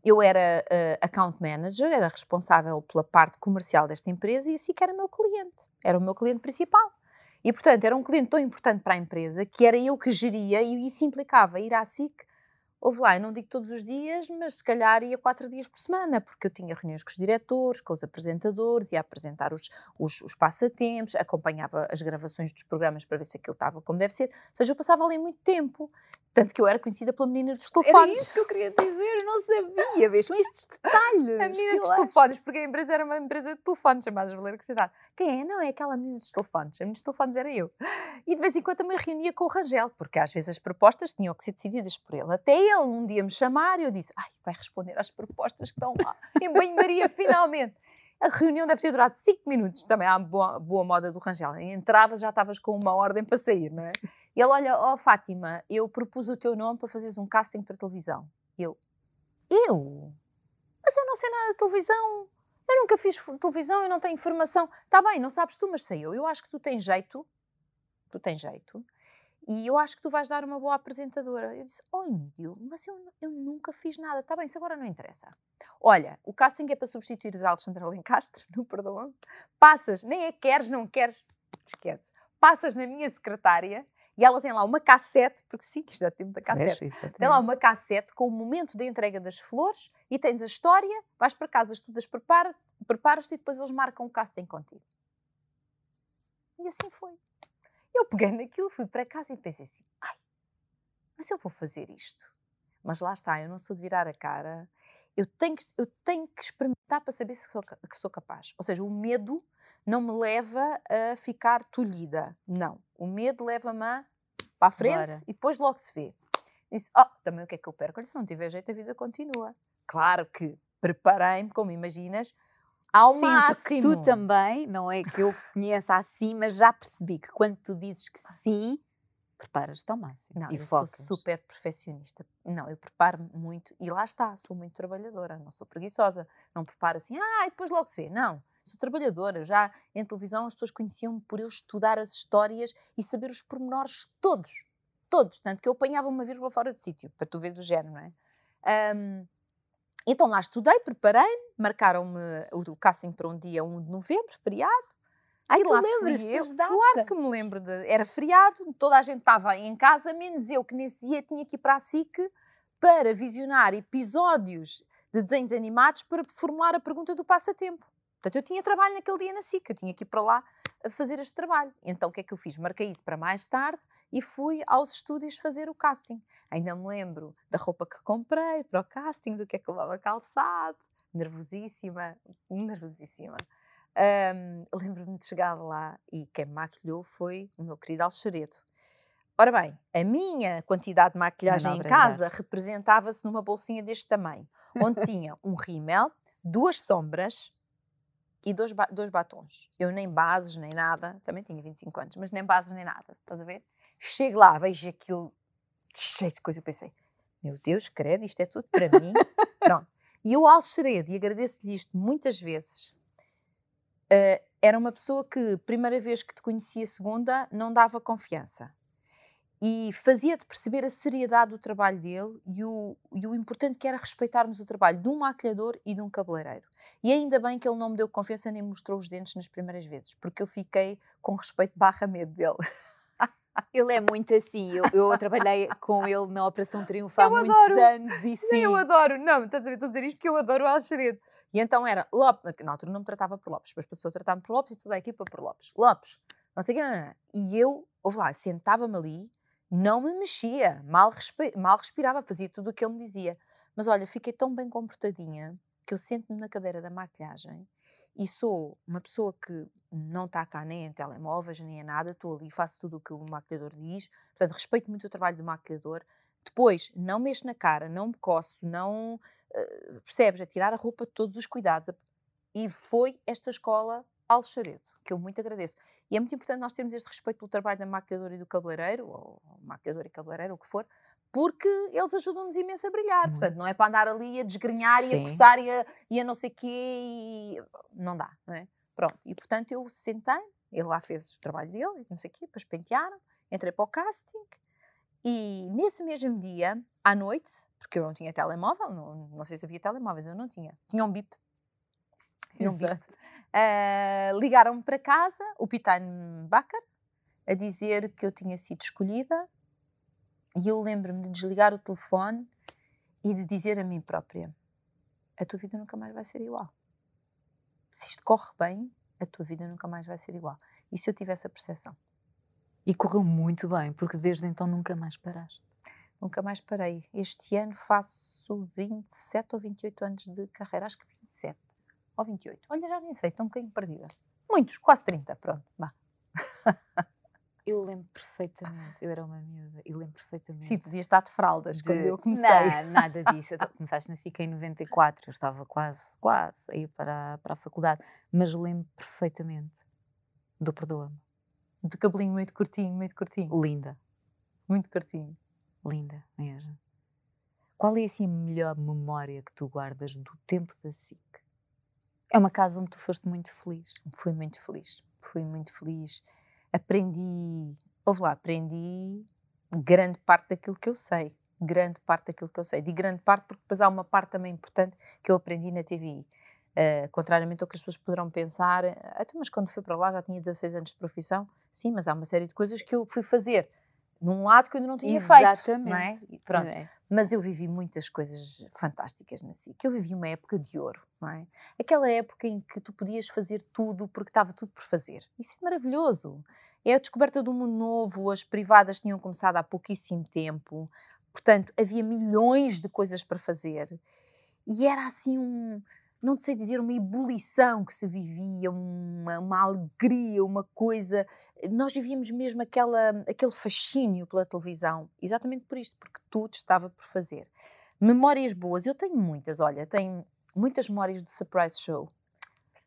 Eu era uh, account manager, era responsável pela parte comercial desta empresa e assim que era meu cliente. Era o meu cliente principal. E, portanto, era um cliente tão importante para a empresa que era eu que geria e isso implicava ir à SIC Houve lá, eu não digo todos os dias, mas se calhar ia quatro dias por semana, porque eu tinha reuniões com os diretores, com os apresentadores, ia apresentar os, os, os passatempos, acompanhava as gravações dos programas para ver se aquilo estava como deve ser. Ou seja, eu passava ali muito tempo. Tanto que eu era conhecida pela menina dos telefones. Era isso que eu queria dizer, eu não sabia, vês, estes detalhes. A menina dos telefones, porque a empresa era uma empresa de telefones chamada Valera Cidade. Quem é? Não, é aquela menina dos telefones. A menina dos telefones era eu. E de vez em quando também reunia com o Rangel, porque às vezes as propostas tinham que ser decididas por ele. Até ele um dia me chamar e eu disse, ai, vai responder às propostas que estão lá. Em banho-maria, finalmente. A reunião deve ter durado 5 minutos, também há boa, boa moda do Rangel. Entravas, já estavas com uma ordem para sair, não é? E ele, olha, ó oh, Fátima, eu propus o teu nome para fazeres um casting para televisão. Eu, eu? Mas eu não sei nada de televisão. Eu nunca fiz televisão, eu não tenho informação. Está bem, não sabes tu, mas sei eu. Eu acho que tu tens jeito. Tu tens jeito. E eu acho que tu vais dar uma boa apresentadora. Eu disse, oh Emílio, mas eu, eu nunca fiz nada. Está bem, isso agora não interessa. Olha, o casting é para substituir a Alexandra Lencastre, não perdoam. Passas, nem é queres, não queres, esquece. Passas na minha secretária e ela tem lá uma cassete, porque sim, isto dá tempo da cassete. tem lá uma cassete com o momento da entrega das flores e tens a história, vais para casa, estudas, preparas-te preparas e depois eles marcam o casting contigo. E assim foi. Eu peguei naquilo, fui para casa e pensei assim: ai, mas eu vou fazer isto. Mas lá está, eu não sou de virar a cara. Eu tenho que, eu tenho que experimentar para saber se sou, que sou capaz. Ou seja, o medo não me leva a ficar tolhida. Não. O medo leva-me para a frente Bora. e depois logo se vê. Disse, oh, também o que é que eu perco? Olha, se não tiver jeito, a vida continua. Claro que preparei-me, como imaginas, ao sim, máximo. tu também, não é que eu conheça assim, mas já percebi que quando tu dizes que sim, preparas-te ao máximo. Não, e eu focas. sou super perfeccionista. Não, eu preparo-me muito e lá está, sou muito trabalhadora, não sou preguiçosa. Não preparo assim, ah, e depois logo se vê. Não, sou trabalhadora. Já em televisão as pessoas conheciam-me por eu estudar as histórias e saber os pormenores todos. Todos. Tanto que eu apanhava uma vírgula fora de sítio, para tu veres o género, não é? Um, então lá estudei, preparei-me, marcaram-me o casting para um dia 1 de novembro, feriado. Ai, tu lembras eu, Claro que me lembro. De, era feriado, toda a gente estava em casa, menos eu, que nesse dia tinha que ir para a SIC para visionar episódios de desenhos animados para formular a pergunta do passatempo. Portanto, eu tinha trabalho naquele dia na SIC, eu tinha que ir para lá a fazer este trabalho. Então, o que é que eu fiz? Marquei isso para mais tarde e fui aos estúdios fazer o casting. Ainda me lembro da roupa que comprei para o casting, do que é que eu levava calçado, nervosíssima, nervosíssima. Um, Lembro-me de chegar lá e quem me maquilhou foi o meu querido Alxaredo. Ora bem, a minha quantidade de maquilhagem em casa representava-se numa bolsinha deste tamanho, onde tinha um rímel, duas sombras, e dois, ba dois batons. Eu nem bases, nem nada, também tinha 25 anos, mas nem bases, nem nada, estás a ver? Chego lá, vejo aquilo cheio de coisa, eu pensei, meu Deus, credo, isto é tudo para mim. Pronto. E eu, Alxeredo, e agradeço-lhe isto muitas vezes, uh, era uma pessoa que, primeira vez que te conhecia, segunda, não dava confiança. E fazia-te perceber a seriedade do trabalho dele e o, e o importante que era respeitarmos o trabalho de um maquilhador e de um cabeleireiro. E ainda bem que ele não me deu confiança nem mostrou os dentes nas primeiras vezes, porque eu fiquei com respeito barra medo dele. Ele é muito assim. Eu, eu trabalhei com ele na Operação Triunfo há Eu muitos adoro. anos e sim. Eu adoro. Não, estás a ver, estou a dizer isto porque eu adoro o Alxeredo. E então era Lopes, na altura não me tratava por Lopes, depois passou a tratar-me por Lopes e toda a equipa por Lopes. Lopes, não sei o que, não, não, não. E eu, ouve lá, sentava-me ali, não me mexia, mal, respi- mal respirava, fazia tudo o que ele me dizia. Mas olha, fiquei tão bem comportadinha que eu sento-me na cadeira da maquilhagem e sou uma pessoa que não está cá nem em telemóveis, nem em nada, estou ali, faço tudo o que o maquilhador diz, portanto, respeito muito o trabalho do maquilhador. Depois, não mexo na cara, não me coço, não. eh, percebes? A tirar a roupa, todos os cuidados. E foi esta escola Alxaredo, que eu muito agradeço. E é muito importante nós termos este respeito pelo trabalho da maquilhadora e do cabeleireiro, ou maquilhador e cabeleireiro, o que for, porque eles ajudam-nos imenso a brilhar. Muito. Portanto, não é para andar ali a desgrenhar e a coçar e a, e a não sei quê, e não dá, não é? Pronto, e portanto eu sentei, ele lá fez o trabalho dele, não sei o quê, depois pentearam, entrei para o casting, e nesse mesmo dia, à noite, porque eu não tinha telemóvel, não, não sei se havia telemóveis, eu não tinha, tinha um bip. Tinha um bip. Ah, Ligaram-me para casa, o Pitain Bacar, a dizer que eu tinha sido escolhida, e eu lembro-me de desligar o telefone e de dizer a mim própria: a tua vida nunca mais vai ser igual. Se isto corre bem, a tua vida nunca mais vai ser igual. E se eu tivesse a percepção? E correu muito bem, porque desde então nunca mais paraste. Nunca mais parei. Este ano faço 27 ou 28 anos de carreira, acho que 27 ou 28. Olha, já nem sei, estou um bocadinho perdida. Muitos, quase 30, pronto, vá. Eu lembro perfeitamente, eu era uma miúda e lembro perfeitamente. Sim, tu devias estar de fraldas quando de- eu comecei. Não, nada disso. Eu começaste na SICA em 94, eu estava quase, quase a ir para, a- para a faculdade, mas lembro perfeitamente do Perdoa-me. De cabelinho muito curtinho, muito curtinho. Linda, Muito curtinho. linda mesmo. Qual é assim a melhor memória que tu guardas do tempo da SIC? É uma casa onde tu foste muito feliz. Fui muito feliz. Fui muito feliz. Aprendi, ouve lá, aprendi grande parte daquilo que eu sei. Grande parte daquilo que eu sei. Digo grande parte porque depois há uma parte também importante que eu aprendi na TVI. Uh, contrariamente ao que as pessoas poderão pensar, "Ah, então, mas quando fui para lá já tinha 16 anos de profissão. Sim, mas há uma série de coisas que eu fui fazer num lado que eu ainda não tinha feito. Não é? Pronto. É. Mas eu vivi muitas coisas fantásticas na SIC. Eu vivi uma época de ouro, não é? Aquela época em que tu podias fazer tudo porque estava tudo por fazer. Isso é maravilhoso. É a descoberta do mundo novo, as privadas tinham começado há pouquíssimo tempo, portanto, havia milhões de coisas para fazer. E era assim um, não sei dizer, uma ebulição que se vivia, uma, uma alegria, uma coisa. Nós vivíamos mesmo aquela, aquele fascínio pela televisão, exatamente por isto, porque tudo estava por fazer. Memórias boas, eu tenho muitas, olha, tenho muitas memórias do Surprise Show,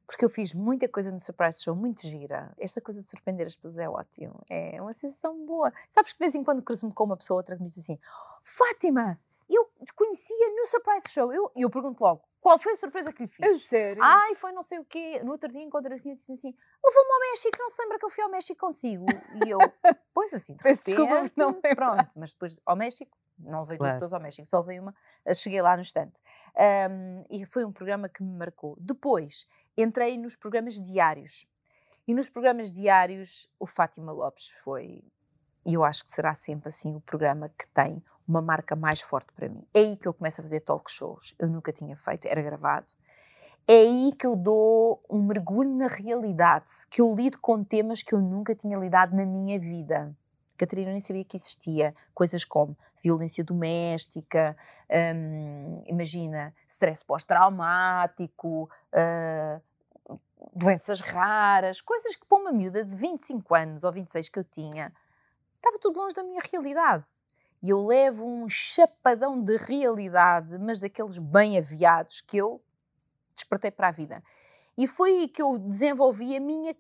porque eu fiz muita coisa no Surprise Show, muito gira. Esta coisa de surpreender as pessoas é ótimo, é uma sensação boa. Sabes que de vez em quando cruzo-me com uma pessoa outra que me diz assim: Fátima, eu te conhecia no Surprise Show. Eu, eu pergunto logo: qual foi a surpresa que lhe fiz? sério? Ai, foi não sei o quê. No outro dia encontrei assim e disse assim: levou-me ao México, não se lembra que eu fui ao México consigo? E eu, pois assim, de Peço desculpa não lembrar. Pronto, mas depois ao México, não veio duas Claro. pessoas ao México, só veio uma, eh, cheguei lá no instante. Ahm, e foi um programa que me marcou. Depois, entrei nos programas diários. E nos programas diários, o Fátima Lopes foi, e eu acho que será sempre assim, o programa que tem uma marca mais forte para mim. É aí que eu começo a fazer talk shows. Eu nunca tinha feito, era gravado. É aí que eu dou um mergulho na realidade, que eu lido com temas que eu nunca tinha lidado na minha vida. Catarina eu nem sabia que existia. Coisas como violência doméstica, hum, imagina, stress pós-traumático, ah, doenças raras, coisas que para uma miúda de 25 anos ou 26 que eu tinha, estava tudo longe da minha realidade. E eu levo um chapadão de realidade, mas daqueles bem aviados que eu despertei para a vida. E foi aí que eu desenvolvi a minha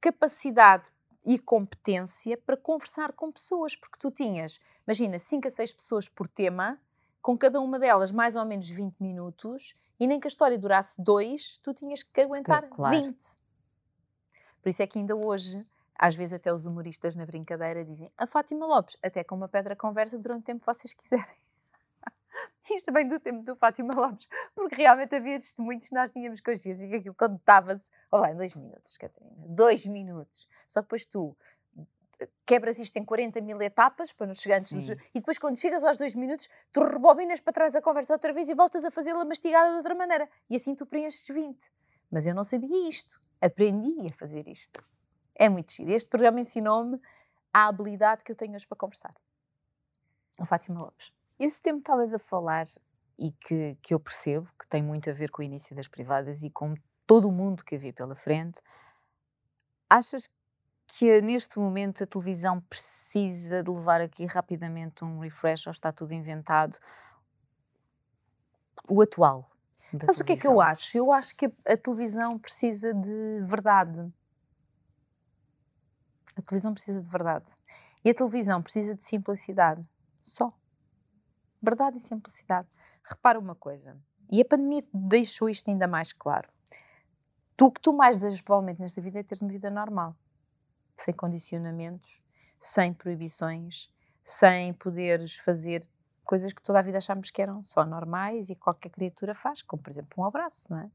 capacidade e competência para conversar com pessoas, porque tu tinhas, imagina, 5 a 6 pessoas por tema, com cada uma delas mais ou menos 20 minutos, e nem que a história durasse dois, tu tinhas que aguentar Claro. 20. Por isso é que ainda hoje, às vezes até os humoristas na brincadeira dizem a Fátima Lopes, até com uma pedra conversa durante o tempo que vocês quiserem. Isto vem do tempo do Fátima Lopes, porque realmente havia testemunhos que nós tínhamos consciência que aquilo contava-se, olha lá, em dois minutos, Catarina, dois minutos. Só depois tu quebras isto em 40 mil etapas para nos chegar e depois quando chegas aos dois minutos tu rebobinas para trás a conversa outra vez e voltas a fazê-la mastigada de outra maneira. E assim tu preenches 20 mas eu não sabia isto. Aprendi a fazer isto é muito giro este programa ensinou-me a habilidade que eu tenho hoje para conversar a Fátima Lopes Esse tempo estavas a falar e que, que eu percebo que tem muito a ver com o início das privadas e com todo o mundo que havia pela frente, achas que neste momento a televisão precisa de levar aqui rapidamente um refresh ou está tudo inventado? O atual. Sabes o que é que eu acho? Eu acho que a, a televisão precisa de verdade. A televisão precisa de verdade. E a televisão precisa de simplicidade. Só. Verdade e simplicidade. Repara uma coisa. E a pandemia deixou isto ainda mais claro. Tu o que tu mais desejas provavelmente nesta vida é teres uma vida normal. Sem condicionamentos, sem proibições, sem poderes fazer coisas que toda a vida achámos que eram só normais e que qualquer criatura faz, como por exemplo um abraço, não é?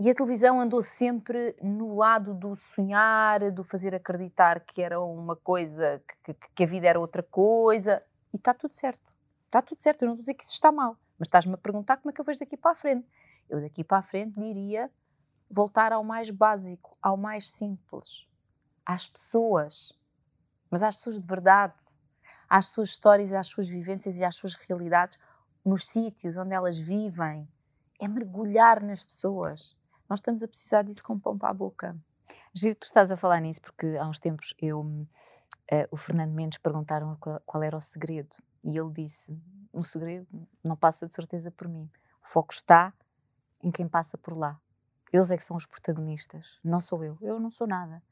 E a televisão andou sempre no lado do sonhar, do fazer acreditar que era uma coisa, que, que- a vida era outra coisa. E está tudo certo. Está tudo certo. Eu não estou a dizer que isso está mal. Mas estás-me a perguntar como é que eu vejo daqui para a frente. Eu daqui para a frente diria voltar ao mais básico, ao mais simples. Às pessoas. Mas às pessoas de verdade. Às suas histórias, às suas vivências e às suas realidades nos sítios onde elas vivem. É mergulhar nas pessoas. Nós estamos a precisar disso com pão para a boca. Giro, tu estás a falar nisso porque há uns tempos eu, eh, o Fernando Mendes perguntaram qual, qual era o segredo e ele disse: o segredo não passa de certeza por mim. O foco está em quem passa por lá. Eles é que são os protagonistas, não sou eu. Eu não sou nada.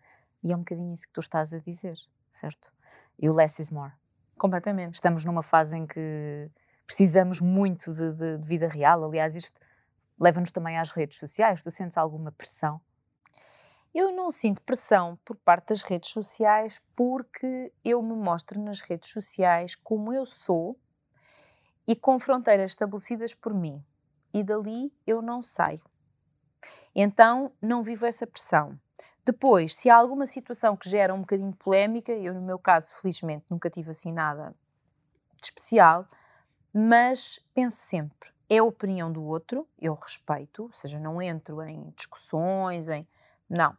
E é um bocadinho isso que tu estás a dizer, certo? E o less is more. Completamente. Estamos numa fase em que precisamos muito de, de- de vida real. Aliás, isto leva-nos também às redes sociais. Tu sentes alguma pressão? Eu não sinto pressão por parte das redes sociais porque eu me mostro nas redes sociais como eu sou e com fronteiras estabelecidas por mim. E dali eu não saio. Então não vivo essa pressão. Depois, se há alguma situação que gera um bocadinho de polémica, eu no meu caso, felizmente, nunca tive assim nada de especial, mas penso sempre, é a opinião do outro, eu respeito, ou seja, não entro em discussões, em. Não.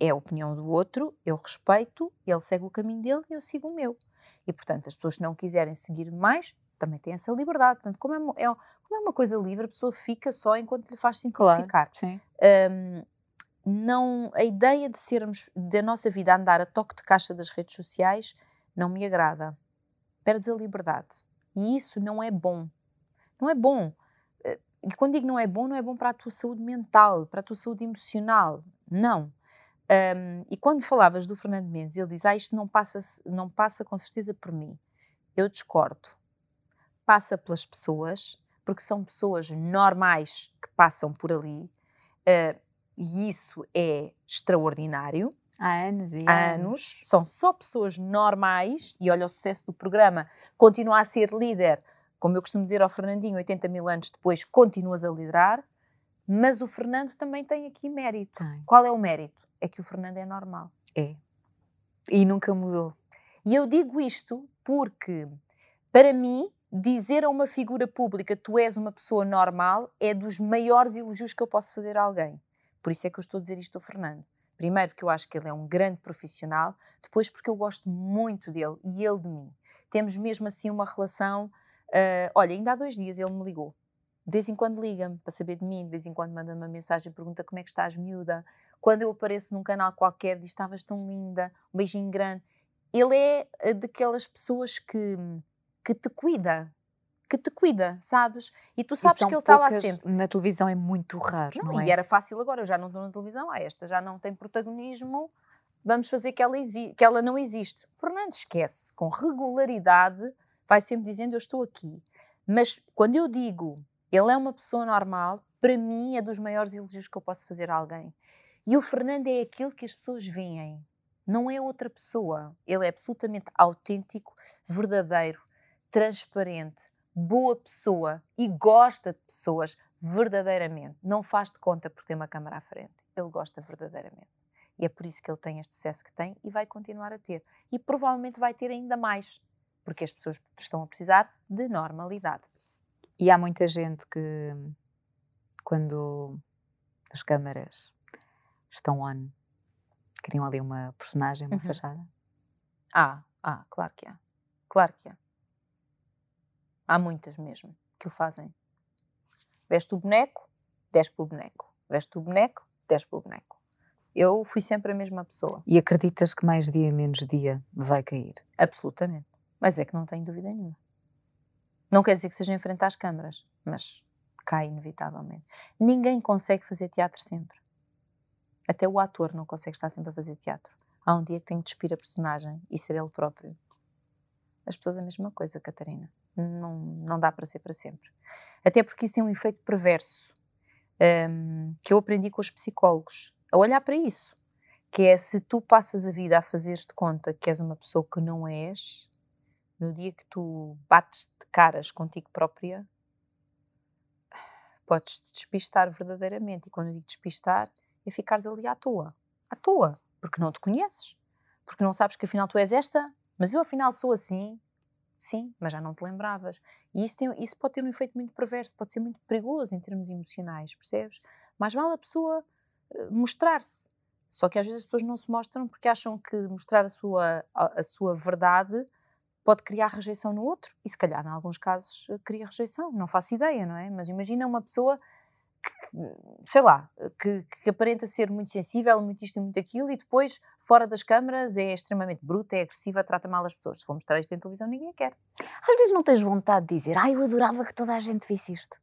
É a opinião do outro, eu respeito, ele segue o caminho dele e eu sigo o meu. E, portanto, as pessoas que não quiserem seguir mais também têm essa liberdade. Portanto, como é, uma- é- como é uma coisa livre, a pessoa fica só enquanto lhe faz simplificar. Sim. Hum, não, a ideia de sermos, da nossa vida andar a toque de caixa das redes sociais não me agrada. Perdes a liberdade. E isso não é bom. Não é bom. E quando digo não é bom, não é bom para a tua saúde mental, para a tua saúde emocional. Não. Hum, e quando falavas do Fernando Mendes, ele diz: Ah, isto não passa, não passa com certeza por mim. Eu discordo. Passa pelas pessoas, porque são pessoas normais que passam por ali. eh, e isso é extraordinário. Há anos e Há anos, são só pessoas normais, e olha o sucesso do programa, continua a ser líder, como eu costumo dizer ao Fernandinho, 80 mil anos depois, continuas a liderar, mas o Fernando também tem aqui mérito. Tem. Qual é o mérito? É que o Fernando é normal. É. E nunca mudou. E eu digo isto porque, para mim, dizer a uma figura pública tu és uma pessoa normal é dos maiores elogios que eu posso fazer a alguém. Por isso é que eu estou a dizer isto ao Fernando. Primeiro, porque eu acho que ele é um grande profissional, depois, porque eu gosto muito dele e ele de mim. Temos mesmo assim uma relação. Ah, olha, ainda há dois dias ele me ligou. De vez em quando liga-me para saber de mim, de vez em quando manda-me uma mensagem, pergunta como é que estás, miúda. Quando eu apareço num canal qualquer, diz estavas tão linda, um beijinho grande ele é eh, daquelas pessoas que, que te cuida, que te cuida, sabes? E tu E sabes são que ele está lá sempre. Na televisão é muito raro, não, Não, é? E era fácil agora, eu já não estou na televisão, ah, esta já não tem protagonismo, vamos fazer que ela, que ela não existe. Fernando esquece, com regularidade, vai sempre dizendo eu estou aqui. Mas quando eu digo ele é uma pessoa normal, para mim é dos maiores elogios que eu posso fazer a alguém. E o Fernando é aquilo que as pessoas veem, não é outra pessoa. Ele é absolutamente autêntico, verdadeiro, transparente, boa pessoa e gosta de pessoas verdadeiramente. Não faz de conta por ter uma câmara à frente. Ele gosta verdadeiramente. E é por isso que ele tem este sucesso que tem e vai continuar a ter. E provavelmente vai ter ainda mais, porque as pessoas estão a precisar de normalidade. E há muita gente que, quando as câmaras estão on, criam ali uma personagem, uma Uhum. fachada. Ah, ah, claro que há. Claro que há. Há muitas mesmo que o fazem. Veste o boneco, desce para o boneco. Veste o boneco, desce para o boneco. Eu fui sempre a mesma pessoa. E acreditas que mais dia menos dia vai cair? Absolutamente. Mas é que não tenho dúvida nenhuma. Não quer dizer que seja em frente às câmaras, mas cai inevitavelmente. Ninguém consegue fazer teatro sempre. Até o ator não consegue estar sempre a fazer teatro. Há um dia que tem que despir a personagem e ser ele próprio. As pessoas a mesma coisa, Catarina. Não, não dá para ser para sempre. Até porque isso tem um efeito perverso hum, que eu aprendi com os psicólogos. A olhar para isso. Que é se tu passas a vida a fazeres de conta que és uma pessoa que não és, no dia que tu bates de caras contigo própria, podes te despistar verdadeiramente. E quando eu digo despistar, é ficares ali à toa. À toa. Porque não te conheces. Porque não sabes que afinal tu és esta, mas eu afinal sou assim. Sim, mas já não te lembravas. E isso, tem, isso pode ter um efeito muito perverso, pode ser muito perigoso em termos emocionais, percebes? Mais vale a pessoa eh, mostrar-se. Só que às vezes as pessoas não se mostram porque acham que mostrar a sua, a, a sua verdade pode criar rejeição no outro. E se calhar, em alguns casos, eh, cria rejeição. Não faço ideia, não é? Mas imagina uma pessoa que, sei lá, que, que aparenta ser muito sensível, muito isto e muito aquilo, e depois, fora das câmaras, é extremamente bruta, é agressiva, trata mal as pessoas. Se for mostrar isto em televisão, ninguém quer. Às vezes não tens vontade de dizer, ai, eu adorava que toda a gente visse isto.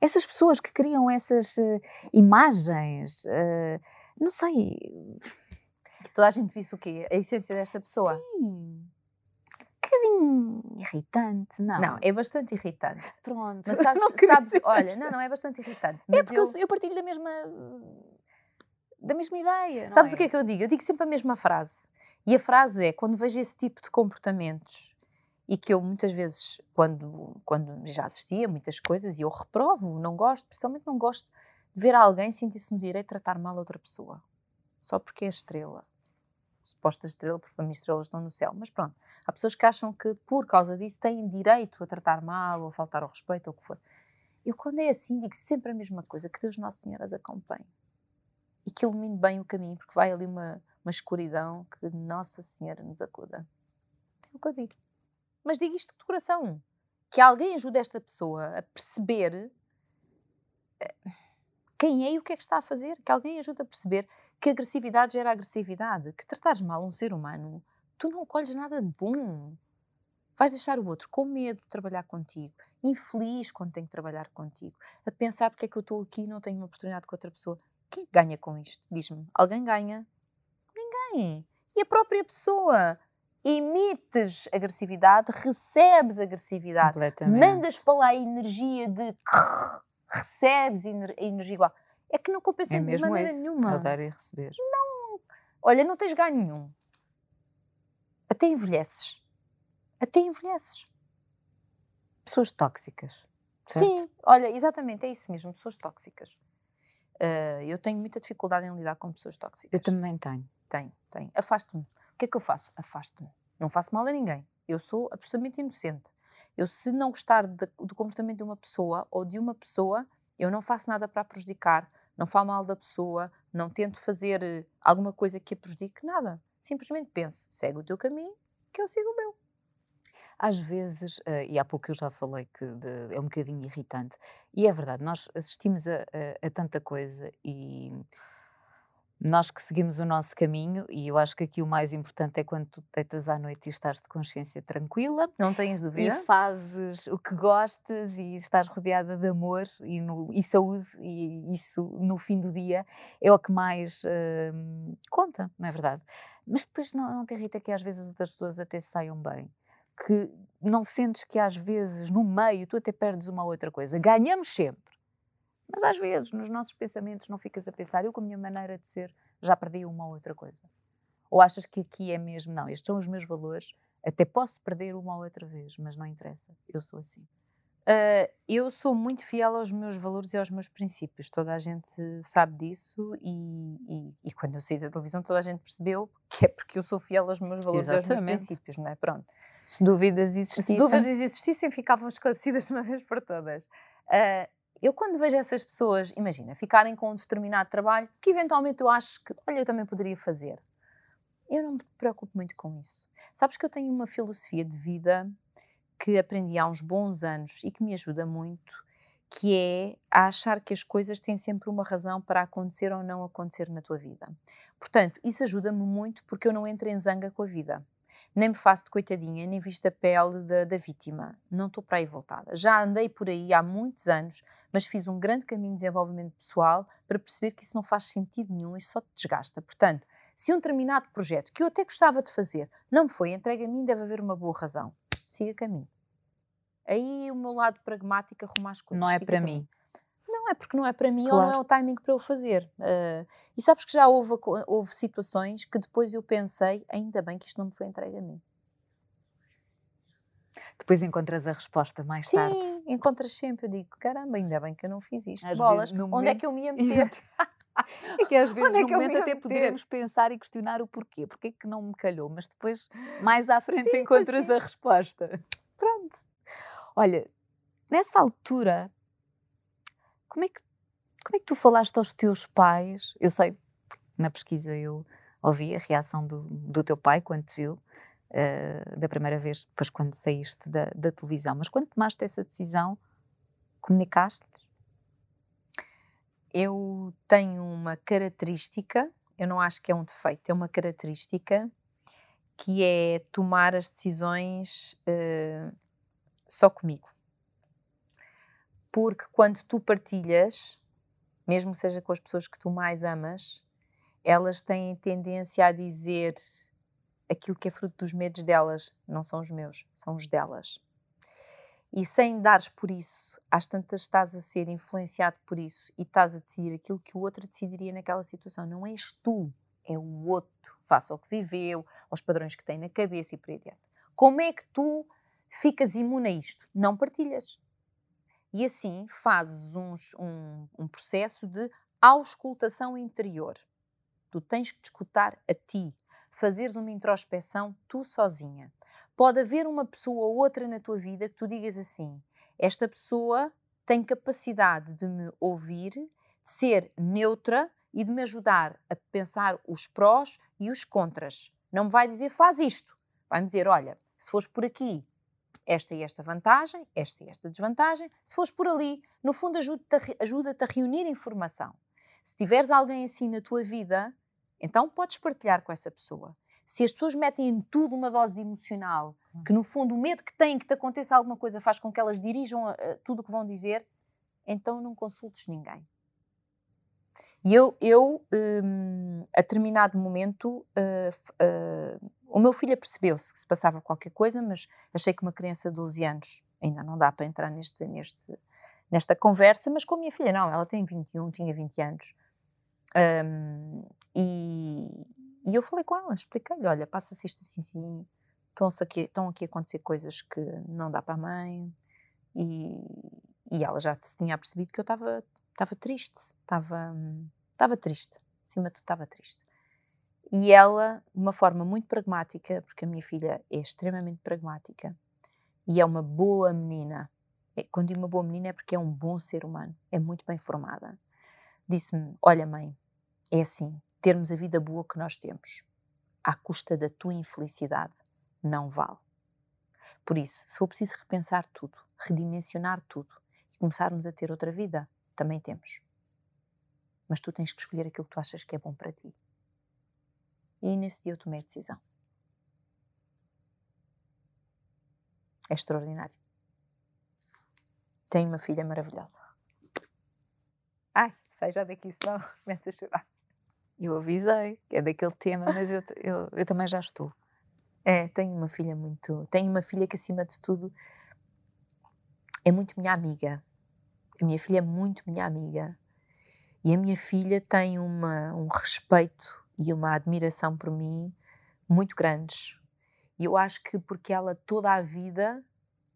Essas pessoas que criam essas eh, imagens, eh, não sei. Que toda a gente visse o quê? A essência desta pessoa. Sim. Um bocadinho irritante, não? Não, é bastante irritante. Pronto. Mas sabes, Não sabes olha, não, não é bastante irritante. É porque eu, eu, partilho da mesma, da mesma ideia. sabes o que é que eu digo? Eu digo sempre a mesma frase. E a frase é, quando vejo esse tipo de comportamentos, e que eu muitas vezes, quando, quando já assistia a muitas coisas, e eu reprovo, não gosto, principalmente não gosto de ver alguém sentir-se no direito de tratar mal outra pessoa. Só porque é estrela. Suposta estrela, porque para mim estrelas estão no céu. Mas pronto, há pessoas que acham que por causa disso têm direito a tratar mal, ou a faltar ao respeito, ou o que for. Eu, quando é assim, digo sempre a mesma coisa: que Deus Nosso Senhor as acompanhe e que ilumine bem o caminho, porque vai ali uma, uma escuridão que Nossa Senhora nos acuda. É o que eu digo. Mas digo isto de coração: que alguém ajude esta pessoa a perceber eh, quem é e o que é que está a fazer, que alguém ajude a perceber que agressividade gera agressividade, que tratares mal um ser humano, tu não colhes nada de bom. Vais deixar o outro com medo de trabalhar contigo, infeliz quando tem que trabalhar contigo, a pensar porque é que eu estou aqui e não tenho uma oportunidade com outra pessoa. Quem ganha com isto? Diz-me. Alguém ganha? Ninguém. E a própria pessoa. Emites agressividade, recebes agressividade, mandas para lá a energia de recebes ener- energia igual. É que não compensa é de maneira nenhuma. ao dar e receber. Olha, não tens ganho nenhum. Até envelheces. Até envelheces. Pessoas tóxicas. certo? Sim, olha, exatamente, é isso mesmo, pessoas tóxicas. Ah, eu tenho muita dificuldade em lidar com pessoas tóxicas. Eu também tenho. Tenho, tenho. Afasto-me. O que é que eu faço? Afasto-me. Não faço mal a ninguém. Eu sou absolutamente inocente. Eu, se não gostar de- do comportamento de uma pessoa ou de uma pessoa, eu não faço nada para a prejudicar, não falo mal da pessoa, não tento fazer eh, alguma coisa que a prejudique, nada. Simplesmente penso, segue o teu caminho, que eu sigo o meu. Às vezes, eh, e há pouco eu já falei que de- é um bocadinho irritante, e é verdade, nós assistimos a, a- a tanta coisa e nós que seguimos o nosso caminho, e eu acho que aqui o mais importante é quando tu deitas à noite e estás de consciência tranquila Não tens e dúvida? fazes o que gostas e estás rodeada de amor e, no- e saúde, e isso no fim do dia é o que mais hum, conta, não é verdade? Mas depois não, não te irrita que às vezes as outras pessoas até saiam bem, que não sentes que às vezes no meio tu até perdes uma outra coisa. Ganhamos sempre. Mas às vezes, nos nossos pensamentos, não ficas a pensar, eu com a minha maneira de ser já perdi uma ou outra coisa. Ou achas que aqui é mesmo, não, estes são os meus valores, até posso perder uma ou outra vez, mas não interessa, eu sou assim. Uh, eu sou muito fiel aos meus valores e aos meus princípios. Toda a gente sabe disso e, e, e, quando eu saí da televisão toda a gente percebeu que é porque eu sou fiel aos meus valores Exatamente. e aos meus princípios, não é? Pronto. Se dúvidas existissem... Se dúvidas existissem, ficavam esclarecidas de uma vez por todas. Uh, eu quando vejo essas pessoas, imagina, ficarem com um determinado trabalho que eventualmente eu acho que, olha, eu também poderia fazer. Eu não me preocupo muito com isso. Sabes que eu tenho uma filosofia de vida que aprendi há uns bons anos e que me ajuda muito, que é a achar que as coisas têm sempre uma razão para acontecer ou não acontecer na tua vida. Portanto, isso ajuda-me muito porque eu não entro em zanga com a vida. Nem me faço de coitadinha, nem visto a pele da, da vítima. Não estou para aí voltada. Já andei por aí há muitos anos, mas fiz um grande caminho de desenvolvimento pessoal para perceber que isso não faz sentido nenhum e só te desgasta. Portanto, se um determinado projeto que eu até gostava de fazer não me foi entregue a mim, deve haver uma boa razão siga caminho. Aí o meu lado pragmático arruma as coisas. Não é para mim. Não é porque não é para mim claro. ou não é o timing para eu fazer. Uh, e sabes que já houve, houve situações que depois eu pensei, ainda bem que isto não me foi entregue a mim. Depois encontras a resposta mais Sim, tarde. Sim, encontras sempre. Eu digo, caramba, ainda bem que eu não fiz isto. Às Bolas, vezes, onde momento... é que eu me ia meter? É que às vezes é no momento até poderíamos pensar e questionar o porquê. Porquê que não me calhou? Mas depois, mais à frente, sim, encontras a resposta. Pronto. Olha, nessa altura, como é que, como é que tu falaste aos teus pais? Eu sei, na pesquisa eu ouvi a reação do, do teu pai quando te viu, uh, da primeira vez, depois quando saíste da, da televisão. Mas quando tomaste essa decisão, comunicaste? eu tenho uma característica, eu não acho que é um defeito, é uma característica que é tomar as decisões uh, só comigo. Porque quando tu partilhas, mesmo seja com as pessoas que tu mais amas, elas têm tendência a dizer aquilo que é fruto dos medos delas, não são os meus, são os delas e sem dares por isso, às tantas estás a ser influenciado por isso e estás a decidir aquilo que o outro decidiria naquela situação. Não és tu, é o outro, face ao que viveu, aos padrões que tem na cabeça e por aí adiante. Como é que tu ficas imune a isto? Não partilhas. E assim fazes uns, um, um processo de auscultação interior. Tu tens que te escutar a ti, fazeres uma introspeção tu sozinha pode haver uma pessoa ou outra na tua vida que tu digas assim: esta pessoa tem capacidade de me ouvir, de ser neutra e de me ajudar a pensar os prós e os contras. Não me vai dizer faz isto. Vai-me dizer: olha, se fores por aqui, esta e esta vantagem, esta e esta desvantagem. Se fores por ali, no fundo, ajuda-te a, ajuda a reunir informação. Se tiveres alguém assim na tua vida, então podes partilhar com essa pessoa se as pessoas metem em tudo uma dose emocional, hum. que no fundo o medo que têm que te aconteça alguma coisa faz com que elas dirijam uh, tudo o que vão dizer, então não consultes ninguém. E eu, eu um, a determinado momento, uh, uh, o meu filho percebeu-se que se passava qualquer coisa, mas achei que uma criança de 12 anos, ainda não dá para entrar neste, neste, nesta conversa, mas com a minha filha, não, ela tem 21, tinha 20 anos. Um, e, e eu falei com ela, expliquei-lhe: olha, passa-se isto assim, assim, estão aqui, estão aqui a acontecer coisas que não dá para a mãe. E, e ela já se tinha percebido que eu estava triste, estava estava triste, acima de tudo estava triste. E ela, de uma forma muito pragmática, porque a minha filha é extremamente pragmática e é uma boa menina. É, quando digo uma boa menina é porque é um bom ser humano, é muito bem formada. Disse-me: Olha, mãe, é assim, termos a vida boa que nós temos, à custa da tua infelicidade, não vale. Por isso, se for preciso repensar tudo, redimensionar tudo e começarmos a ter outra vida, também temos. Mas tu tens que escolher aquilo que tu achas que é bom para ti. E nesse dia eu tomei a decisão. É extraordinário. Tenho uma filha maravilhosa. Ai, sai já daqui, senão começa a chorar. Eu avisei, é daquele tema, mas eu, eu, eu também já estou. É, tenho uma filha muito. Tenho uma filha que, acima de tudo, é muito minha amiga. A minha filha é muito minha amiga. E a minha filha tem uma, um respeito e uma admiração por mim muito grandes. E eu acho que porque ela toda a vida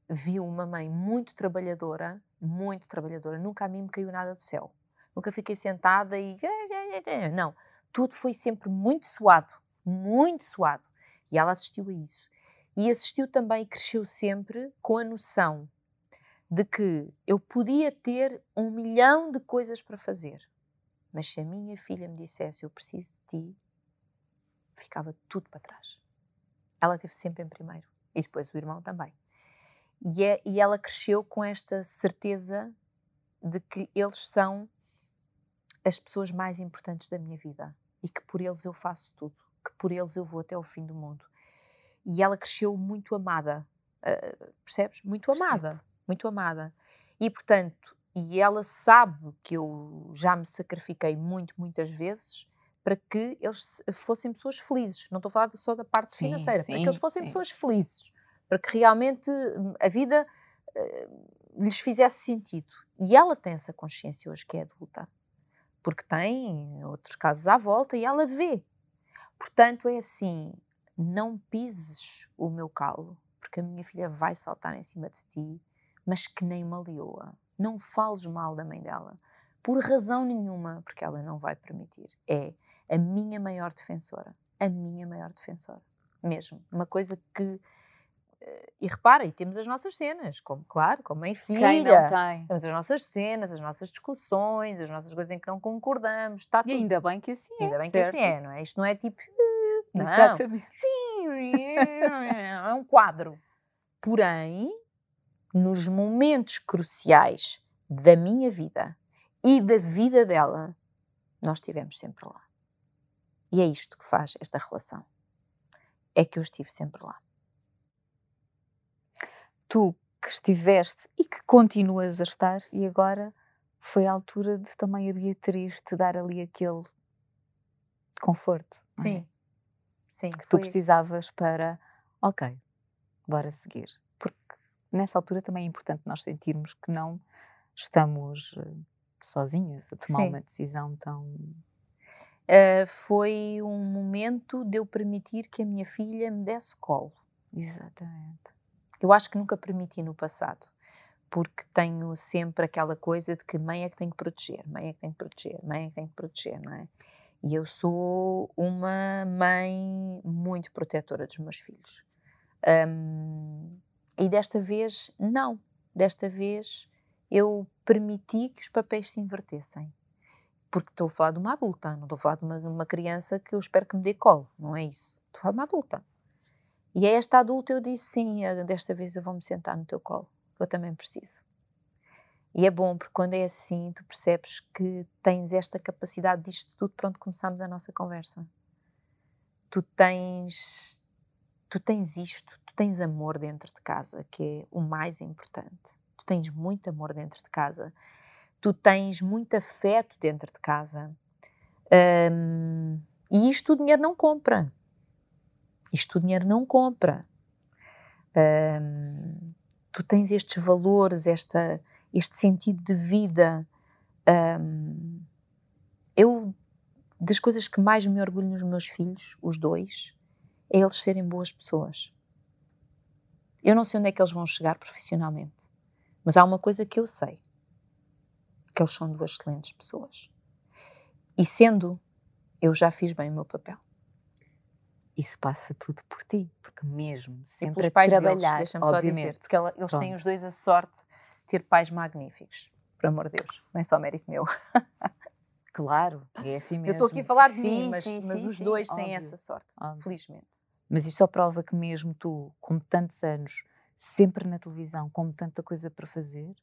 viu uma mãe muito trabalhadora, muito trabalhadora. Nunca a mim me caiu nada do céu. Nunca fiquei sentada e. Não. Tudo foi sempre muito suado, muito suado. E ela assistiu a isso. E assistiu também e cresceu sempre com a noção de que eu podia ter um milhão de coisas para fazer, mas se a minha filha me dissesse eu preciso de ti, ficava tudo para trás. Ela teve sempre em primeiro e depois o irmão também. E, é, e ela cresceu com esta certeza de que eles são as pessoas mais importantes da minha vida e que por eles eu faço tudo, que por eles eu vou até ao fim do mundo. E ela cresceu muito amada, uh, percebes? Muito amada, Percebo. muito amada. E portanto, e ela sabe que eu já me sacrifiquei muito, muitas vezes para que eles fossem pessoas felizes. Não estou a falar só da parte sim, financeira, sim, para que eles fossem sim. pessoas felizes, para que realmente hum, a vida uh, lhes fizesse sentido. E ela tem essa consciência hoje que é adulta, porque tem outros casos à volta e ela vê. Portanto, é assim: não pises o meu calo, porque a minha filha vai saltar em cima de ti, mas que nem uma leoa. Não fales mal da mãe dela, por razão nenhuma, porque ela não vai permitir. É a minha maior defensora. A minha maior defensora. Mesmo. Uma coisa que. Eh, e repara, e temos as nossas cenas, como, claro, como em filha. Quem não tem? Temos as nossas cenas, as nossas discussões, as nossas coisas em que não concordamos. Está e tudo. ainda bem que assim é. Ainda bem certo? que assim é, não é? Isto não é tipo. Não. Exatamente. Sim, é um quadro. Porém, nos momentos cruciais da minha vida e da vida dela, nós estivemos sempre lá. E é isto que faz esta relação. É que eu estive sempre lá. Tu que estiveste e que continuas a estar, e agora foi a altura de também a Beatriz te dar ali aquele conforto. É? Sim. É? Sim. Que foi... tu precisavas para, ok, bora seguir. Nessa altura também é importante nós sentirmos que não estamos eh, sozinhas a tomar Sim. uma decisão tão uh, foi um momento de eu permitir que a minha filha me desse colo. Exatamente. Eu acho que nunca permiti no passado, porque tenho sempre aquela coisa de que mãe é que tem que proteger, mãe é que tem que proteger, mãe é que tem que proteger, não é? E eu sou uma mãe muito protetora dos meus filhos. Um, e desta vez, não. Desta vez eu permiti que os papéis se invertessem porque estou a falar de uma adulta, não estou a falar de uma, uma, criança que eu espero que me dê colo, não é isso. Estou a falar de uma adulta. E a esta adulta eu disse: sim, desta vez eu vou-me sentar no teu colo, eu também preciso. E é bom, porque quando é assim, tu percebes que tens esta capacidade disto tudo para onde começamos a nossa conversa. Tu tens, tu tens isto, tu tens amor dentro de casa, que é o mais importante. Tu tens muito amor dentro de casa tu tens muito afeto dentro de casa. Um, e isto o dinheiro não compra. Isto o dinheiro não compra. Um, tu tens estes valores, esta, este sentido de vida. Um, eu, das coisas que mais me orgulho nos meus filhos, os dois, é eles serem boas pessoas. Eu não sei onde é que eles vão chegar profissionalmente, mas há uma coisa que eu sei que eles são duas excelentes pessoas. E sendo, eu já fiz bem o meu papel. Isso passa tudo por ti, porque mesmo sempre a trabalhar, deixa-me só dizer, porque ela, eles Pronto. têm os dois a sorte de ter pais magníficos, por amor de Deus, não é só mérito meu. Claro, é assim mesmo. Eu estou aqui a falar de sim, mim, mas, sim, mas sim, os dois têm essa sorte, óbvio. felizmente. Mas isso só prova que mesmo tu, com tantos anos, sempre na televisão, com tanta coisa para fazer,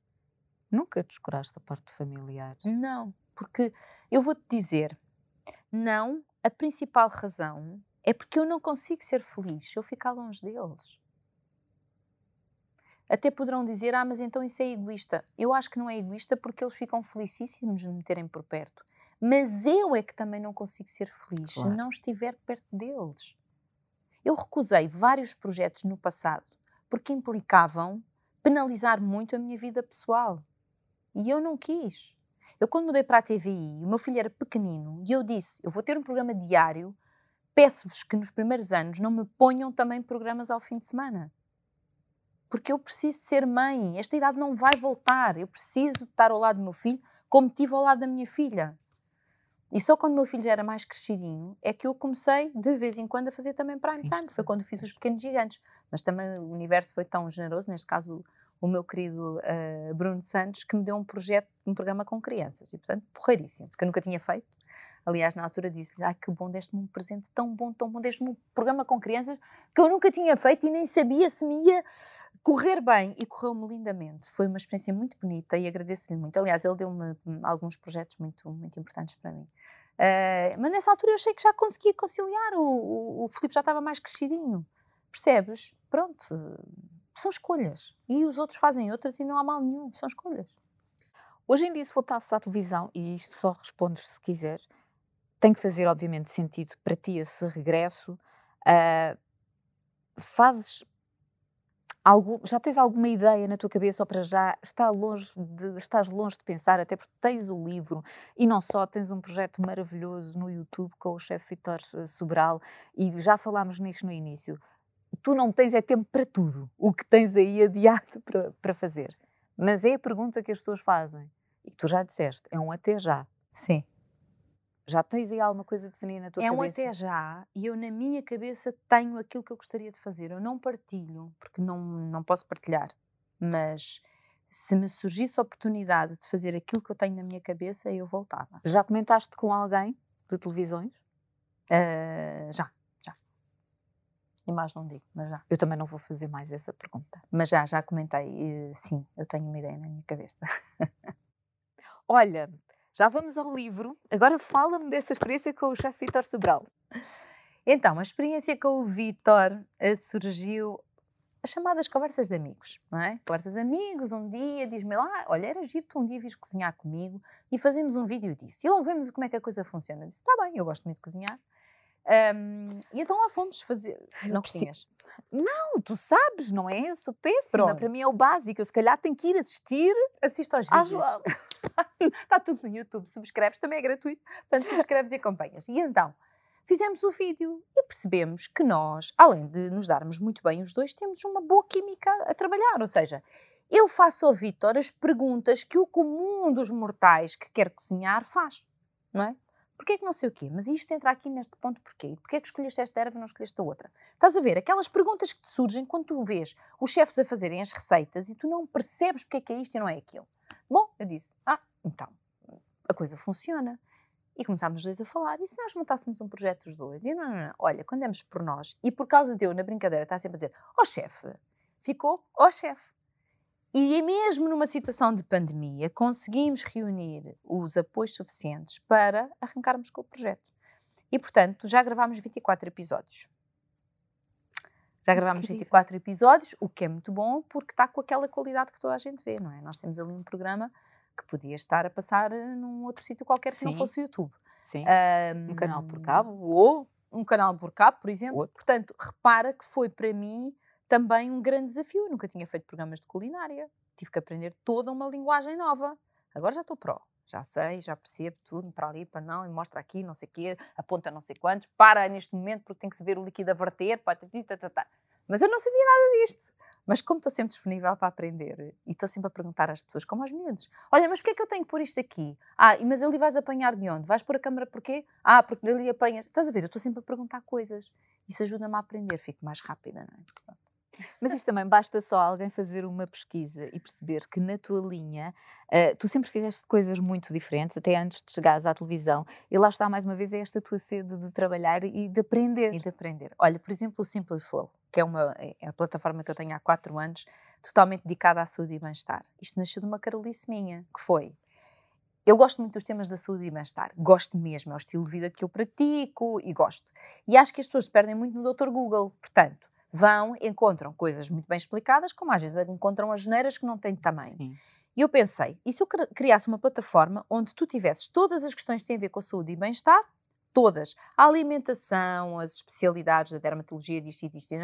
Nunca descuraste a parte familiar? Não, porque eu vou-te dizer, não, a principal razão é porque eu não consigo ser feliz se eu ficar longe deles. Até poderão dizer, ah, mas então isso é egoísta. Eu acho que não é egoísta porque eles ficam felicíssimos de me terem por perto. Mas eu é que também não consigo ser feliz claro. se não estiver perto deles. Eu recusei vários projetos no passado porque implicavam penalizar muito a minha vida pessoal. E eu não quis. Eu, quando mudei para a TVI, o meu filho era pequenino e eu disse: Eu vou ter um programa diário, peço-vos que nos primeiros anos não me ponham também programas ao fim de semana. porque eu preciso ser mãe. Esta idade não vai voltar. Eu preciso estar ao lado do meu filho como estive ao lado da minha filha. E só quando o meu filho já era mais crescidinho é que eu comecei de vez em quando a fazer também prime time. Foi quando fiz os pequenos gigantes. Mas também o universo foi tão generoso, neste caso o meu querido uh, Bruno Santos, que me deu um projeto, um programa com crianças. E portanto, porreiríssimo, porque eu nunca tinha feito. Aliás, na altura disse-lhe: Ai, que bom, deste-me um presente tão bom, tão bom, deste-me um programa com crianças que eu nunca tinha feito e nem sabia se me ia correr bem. E correu-me lindamente. Foi uma experiência muito bonita e agradeço-lhe muito. Aliás, ele deu-me hum, alguns projetos muito, muito importantes para mim. Uh, mas nessa altura eu achei que já conseguia conciliar. O, o, o Filipe já estava mais crescidinho. Percebes? Pronto, são escolhas. E os outros fazem outras e não há mal nenhum. São escolhas. Hoje em dia, se voltasse à televisão, e isto só respondes se quiseres, tem que fazer, obviamente, sentido para ti esse regresso. Uh, fazes algo, já tens alguma ideia na tua cabeça ou para já está longe de, estás longe de pensar, até porque tens o livro e não só, tens um projeto maravilhoso no YouTube com o chefe Vitor eh, Sobral e já falámos nisso no início. Tu não tens é tempo para tudo, o que tens aí adiado para, para fazer. Mas é a pergunta que as pessoas fazem. E tu já disseste, é um até já. Sim. Já tens aí alguma coisa definida na tua é cabeça? É um até já, e eu na minha cabeça tenho aquilo que eu gostaria de fazer. Eu não partilho, porque não, não posso partilhar, mas se me surgisse a oportunidade de fazer aquilo que eu tenho na minha cabeça, eu voltava. Já comentaste com alguém de televisões? Uh, já, já. E mais não digo, mas já. Eu também não vou fazer mais essa pergunta. Mas já, já comentei, sim, eu tenho uma ideia na minha cabeça. Olha, já vamos ao livro. Agora fala-me dessa experiência com o chefe Vitor Sobral. Então, a experiência com o Vitor uh, surgiu as chamadas conversas de amigos, não é? Conversas de amigos, um dia diz-me lá, olha, era giro-te um dia vis cozinhar comigo e fazemos um vídeo disso. E logo vemos como é que a coisa funciona. Eu disse, está bem, eu gosto muito de cozinhar. Um, e então lá fomos fazer. Eu não cozinhas? Não, tu sabes, não é? Eu sou péssima. Pronto. Para mim é o básico. Eu se calhar tenho que ir assistir. Assista aos vídeos. Está tudo no YouTube. Subscreves, também é gratuito. Portanto, subscreves e acompanhas. E então, fizemos o vídeo e percebemos que nós, além de nos darmos muito bem os dois, temos uma boa química a trabalhar. Ou seja, eu faço ao Vitor as perguntas que o comum dos mortais que quer cozinhar faz, não é? Porquê que não sei o quê? Mas isto entra aqui neste ponto porquê? Porquê que escolheste esta erva e não escolheste a outra? Estás a ver? Aquelas perguntas que te surgem quando tu vês os chefes a fazerem as receitas e tu não percebes porque é que é isto e não é aquilo. Bom, eu disse, ah, então, a coisa funciona. E começámos os dois a falar. E se nós montássemos um projeto dos dois? E não, não, não. Olha, quando demos por nós, e por causa de eu, na brincadeira, está sempre a dizer, ó oh, chefe, ficou, ó oh, chefe. E mesmo numa situação de pandemia, conseguimos reunir os apoios suficientes para arrancarmos com o projeto. E, portanto, já gravámos 24 episódios. Já gravámos 24 episódios, o que é muito bom, porque está com aquela qualidade que toda a gente vê, não é? Nós temos ali um programa que podia estar a passar eh, num outro sítio qualquer Sim. que não fosse o YouTube. Sim. Um, um, canal por cabo ou um canal por cabo, por exemplo. Outro. Portanto, repara que foi para mim também um grande desafio. Eu nunca tinha feito programas de culinária. Tive que aprender toda uma linguagem nova. Agora já estou pró. Já sei, já percebo tudo, para ali, para não, e mostra aqui, não sei o quê, aponta não sei quantos, para neste momento porque tem que se ver o líquido a verter, pá, tá, tá, tá, tá. mas eu não sabia nada disto. Mas como estou sempre disponível para aprender e estou sempre a perguntar às pessoas, como aos miúdos, olha, mas porquê é que eu tenho que pôr isto aqui? Ah, mas ali vais apanhar de onde? Vais pôr a câmera porquê? Ah, porque dali apanhas. Estás a ver? Eu estou sempre a perguntar coisas. Isso ajuda-me a aprender, fico mais rápida, não é? Mas isto também basta só alguém fazer uma pesquisa e perceber que na tua linha uh, tu sempre fizeste coisas muito diferentes, até antes de chegares à televisão, e lá está mais uma vez é esta tua sede de trabalhar e de aprender. E de aprender. Olha, por exemplo, o Simple Flow, que é uma é a plataforma que eu tenho há quatro anos, totalmente dedicada à saúde e bem-estar. Isto nasceu de uma carolice minha, que foi eu gosto muito dos temas da saúde e bem-estar. Gosto mesmo, é o estilo de vida que eu pratico e gosto. E acho que as pessoas se perdem muito no Dr. Google. Portanto, vão, encontram coisas muito bem explicadas, como às vezes encontram as geneiras que não têm tamanho. Sim. E eu pensei, e se eu criasse uma plataforma onde tu tivesses todas as questões que têm a ver com a saúde e bem-estar, todas, a alimentação, as especialidades da dermatologia, disto e disto,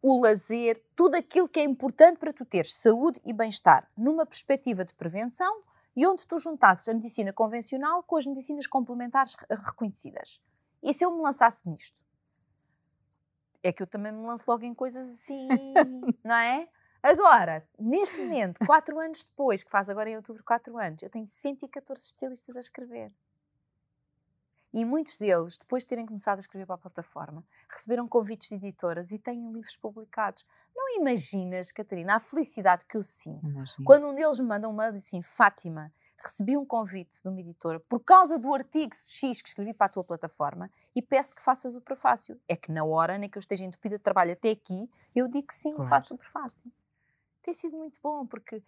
o lazer, tudo aquilo que é importante para tu teres saúde e bem-estar numa perspectiva de prevenção e onde tu juntasses a medicina convencional com as medicinas complementares reconhecidas. E se eu me lançasse nisto? é que eu também me lanço logo em coisas assim, não é? Agora, neste momento, quatro anos depois, que faz agora em outubro quatro anos, eu tenho 114 especialistas a escrever. E muitos deles, depois de terem começado a escrever para a plataforma, receberam convites de editoras e têm livros publicados. Não imaginas, Catarina, a felicidade que eu sinto Imagino. quando um deles me manda um mail e diz assim: Fátima, recebi um convite de uma editora por causa do artigo X que escrevi para a tua plataforma e peço que faças o prefácio. É que na hora nem que eu esteja entupida de trabalho até aqui, eu digo que sim, Claro. faço o prefácio. Tem sido muito bom, porque.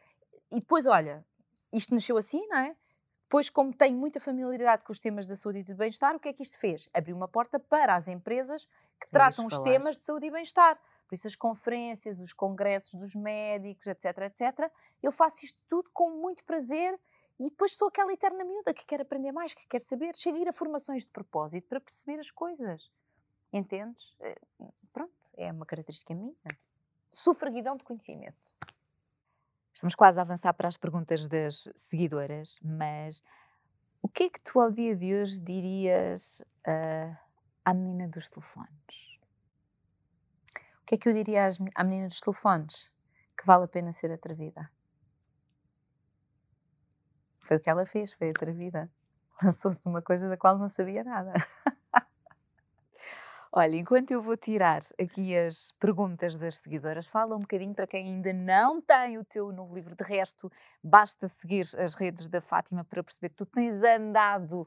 E depois, olha, isto nasceu assim, não é? Depois, como tenho muita familiaridade com os temas da saúde e do bem-estar, o que é que isto fez? Abriu uma porta para as empresas que lhes tratam os falar. temas de saúde e bem-estar. Por isso, as conferências, os congressos dos médicos, etc, etc. Eu faço isto tudo com muito prazer e depois sou aquela eterna miúda que quer aprender mais, que quer saber. Chego a ir a formações de propósito para perceber as coisas. Entendes? Eh, Pronto, é uma característica minha. Sufraguidão de conhecimento. Estamos quase a avançar para as perguntas das seguidoras, mas o que é que tu ao dia de hoje dirias ah, à menina dos telefones? O que é que eu diria às à menina dos telefones? Que vale a pena ser atrevida. Foi o que ela fez, foi atrevida. Lançou-se numa coisa da qual não sabia nada. Olha, enquanto eu vou tirar aqui as perguntas das seguidoras, fala um bocadinho para quem ainda não tem o teu novo livro. De resto, basta seguir as redes da Fátima para perceber que tu tens andado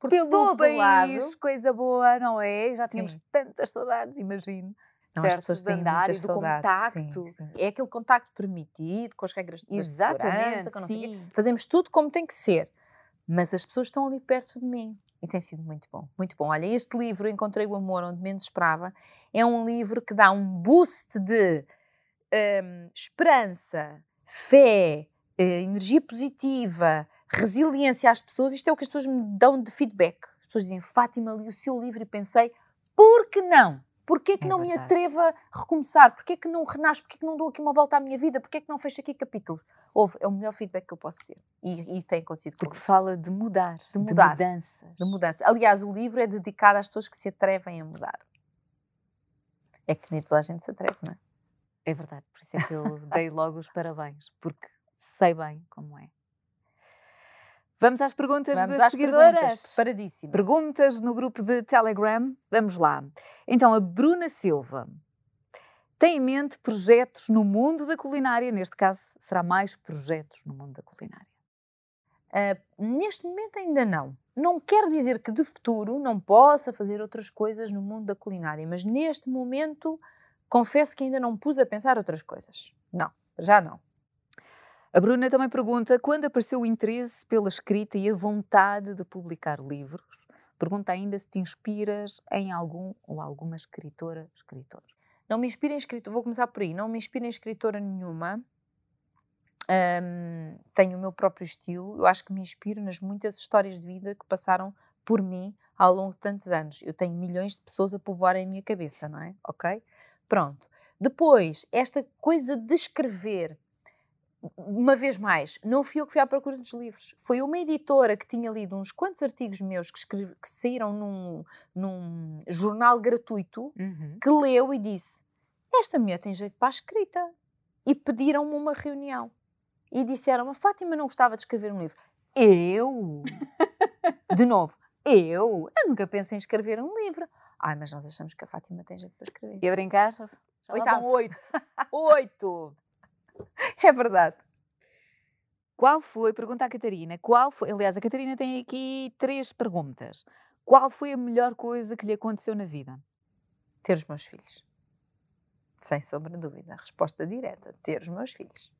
Por pelo todo país, lado. coisa boa, não é? Já tínhamos Sim. tantas saudades, imagino. Não, as certo? pessoas de têm andar muitas do saudades, sim, contacto. sim. É aquele contacto permitido, com as regras de segurança, Exatamente, quê. sim. Fazemos tudo como tem que ser. Mas as pessoas estão ali perto de mim. E tem sido muito bom, muito bom. Olha, este livro, Encontrei o Amor Onde Menos Esperava, é um livro que dá um boost de hum, esperança, fé, eh, energia positiva, resiliência às pessoas. Isto é o que as pessoas me dão de feedback. As pessoas dizem, Fátima, li o seu livro e pensei, por que não? Porquê que É não me verdade. atrevo a recomeçar? Porquê que não renasço? Porquê que não dou aqui uma volta à minha vida? Porquê que não fecho aqui capítulos? Houve, é o melhor feedback que eu posso ter. E, e tem acontecido Porque comigo. fala de mudar, de, mudar, mudanças. de mudança. Aliás, o livro é dedicado às pessoas que se atrevem a mudar. É que nem toda a gente se atreve, não é? É verdade, por isso é que eu dei logo os parabéns, porque sei bem como é. Vamos às perguntas Vamos das às seguidoras. perguntas, preparadíssima. Perguntas no grupo de Telegram. Vamos lá. Então, a Bruna Silva tem em mente projetos no mundo da culinária. Neste caso, será mais projetos no mundo da culinária. Ah, neste momento ainda não. Não quer dizer que de futuro não possa fazer outras coisas no mundo da culinária, mas neste momento confesso que ainda não pus a pensar outras coisas. Não, já não. A Bruna também pergunta quando apareceu o interesse pela escrita e a vontade de publicar livros. Pergunta ainda se te inspiras em algum ou alguma escritora, escritor. Não me inspira em escritora, vou começar por aí, não me inspira em escritora nenhuma. Ahm, tenho o meu próprio estilo, eu acho que me inspiro nas muitas histórias de vida que passaram por mim ao longo de tantos anos. Eu tenho milhões de pessoas a povoarem a minha cabeça, não é? Ok? Pronto. Depois, esta coisa de escrever, uma vez mais, não fui eu que fui à procura dos livros. Foi uma editora que tinha lido uns quantos artigos meus que, escrevi- que saíram num, num jornal gratuito que leu e disse: Esta mulher tem jeito para a escrita. E pediram-me uma reunião. E disseram: A Fátima não gostava de escrever um livro. Eu? De novo, eu? Eu nunca pensei em escrever um livro. Ai, mas nós achamos que a Fátima tem jeito para escrever. E a brincar? Já oito. Oito! É verdade. Qual foi, pergunta à Catarina, qual foi, aliás, a Catarina tem aqui três perguntas. Qual foi a melhor coisa que lhe aconteceu na vida? Ter os meus filhos. Sem sombra de dúvida. Resposta direta: ter os meus filhos.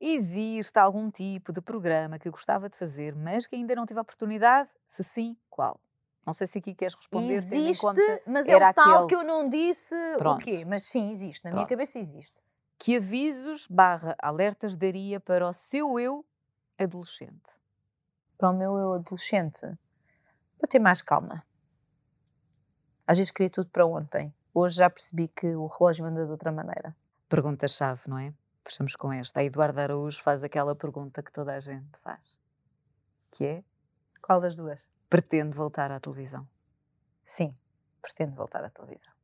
Existe algum tipo de programa que gostava de fazer, mas que ainda não tive a oportunidade? Se sim, qual? Não sei se aqui queres responder, existe, mas é era o tal aquele- que eu não disse Pronto. o quê. Mas sim, existe. Na minha Pronto. cabeça existe. Que avisos barra alertas daria para o seu eu adolescente? para o meu eu adolescente, para ter mais calma. Às vezes queria tudo para ontem. Hoje já percebi que o relógio anda de outra maneira. Pergunta-chave, não é? Fechamos com esta. A Eduardo Araújo faz aquela pergunta que toda a gente faz, que é, Qual das duas? pretende voltar à televisão? Sim, pretendo voltar à televisão.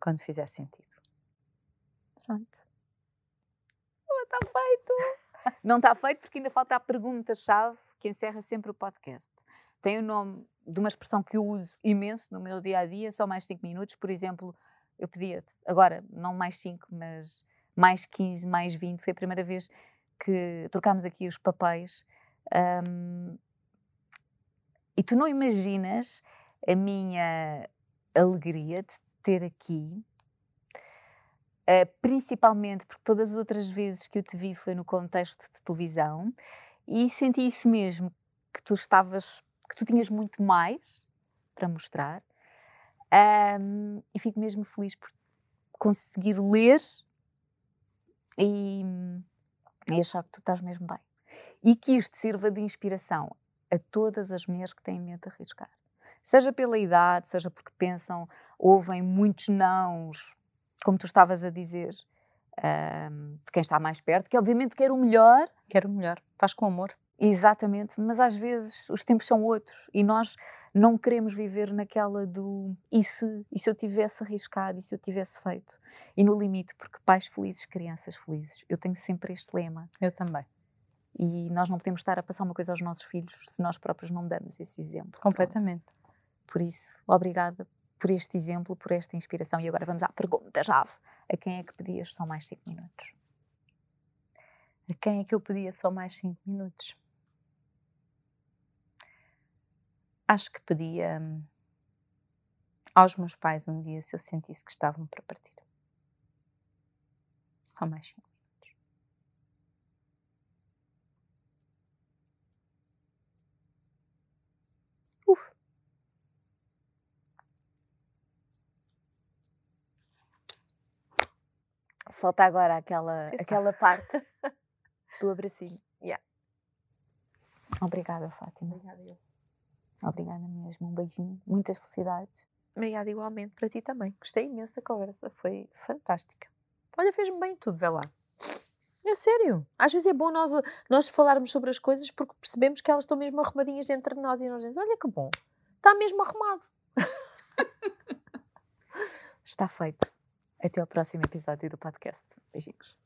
Quando fizer sentido. Pronto. Está feito! Não está feito porque ainda falta a pergunta-chave que encerra sempre o podcast. Tem o nome de uma expressão que eu uso imenso no meu dia a dia, só mais 5 minutos. Por exemplo, eu pedia-te, agora não mais 5, mas mais 15, mais 20. Foi a primeira vez que trocámos aqui os papéis. Um, e tu não imaginas a minha alegria de ter aqui, principalmente porque todas as outras vezes que eu te vi foi no contexto de televisão e senti isso mesmo, que tu estavas, que tu tinhas muito mais para mostrar. Um, e fico mesmo feliz por conseguir ler e, e achar que tu estás mesmo bem. E que isto sirva de inspiração a todas as mulheres que têm medo de arriscar. Seja pela idade, seja porque pensam, ouvem muitos nãos, como tu estavas a dizer, um, de quem está mais perto, que obviamente quer o melhor. Quer o melhor, faz com amor. Exatamente, mas às vezes os tempos são outros e nós não queremos viver naquela do e se, e se eu tivesse arriscado, e se eu tivesse feito. E no limite, porque pais felizes, crianças felizes. Eu tenho sempre este lema. Eu também. E nós não podemos estar a passar uma coisa aos nossos filhos se nós próprios não damos esse exemplo. Completamente. Pronto. Por isso, obrigada por este exemplo, por esta inspiração. E agora vamos à pergunta-chave. A quem é que pedias só mais 5 minutos? A quem é que eu pedia só mais 5 minutos? Acho que pedia hum, aos meus pais um dia se eu sentisse que estavam para partir. Só mais 5 minutos. Uf. Falta agora aquela, aquela parte do abracinho. Yeah. Obrigada, Fátima. Obrigada, eu. Obrigada mesmo. Um beijinho. Muitas felicidades. Obrigada igualmente para ti também. Gostei imenso da conversa. Foi fantástica. Olha, fez-me bem tudo, vê lá. É sério. Às vezes é bom nós, nós falarmos sobre as coisas porque percebemos que elas estão mesmo arrumadinhas dentro de nós e nós dizemos, olha que bom. Está mesmo arrumado. Está feito. Até ao próximo episódio do podcast. Beijinhos.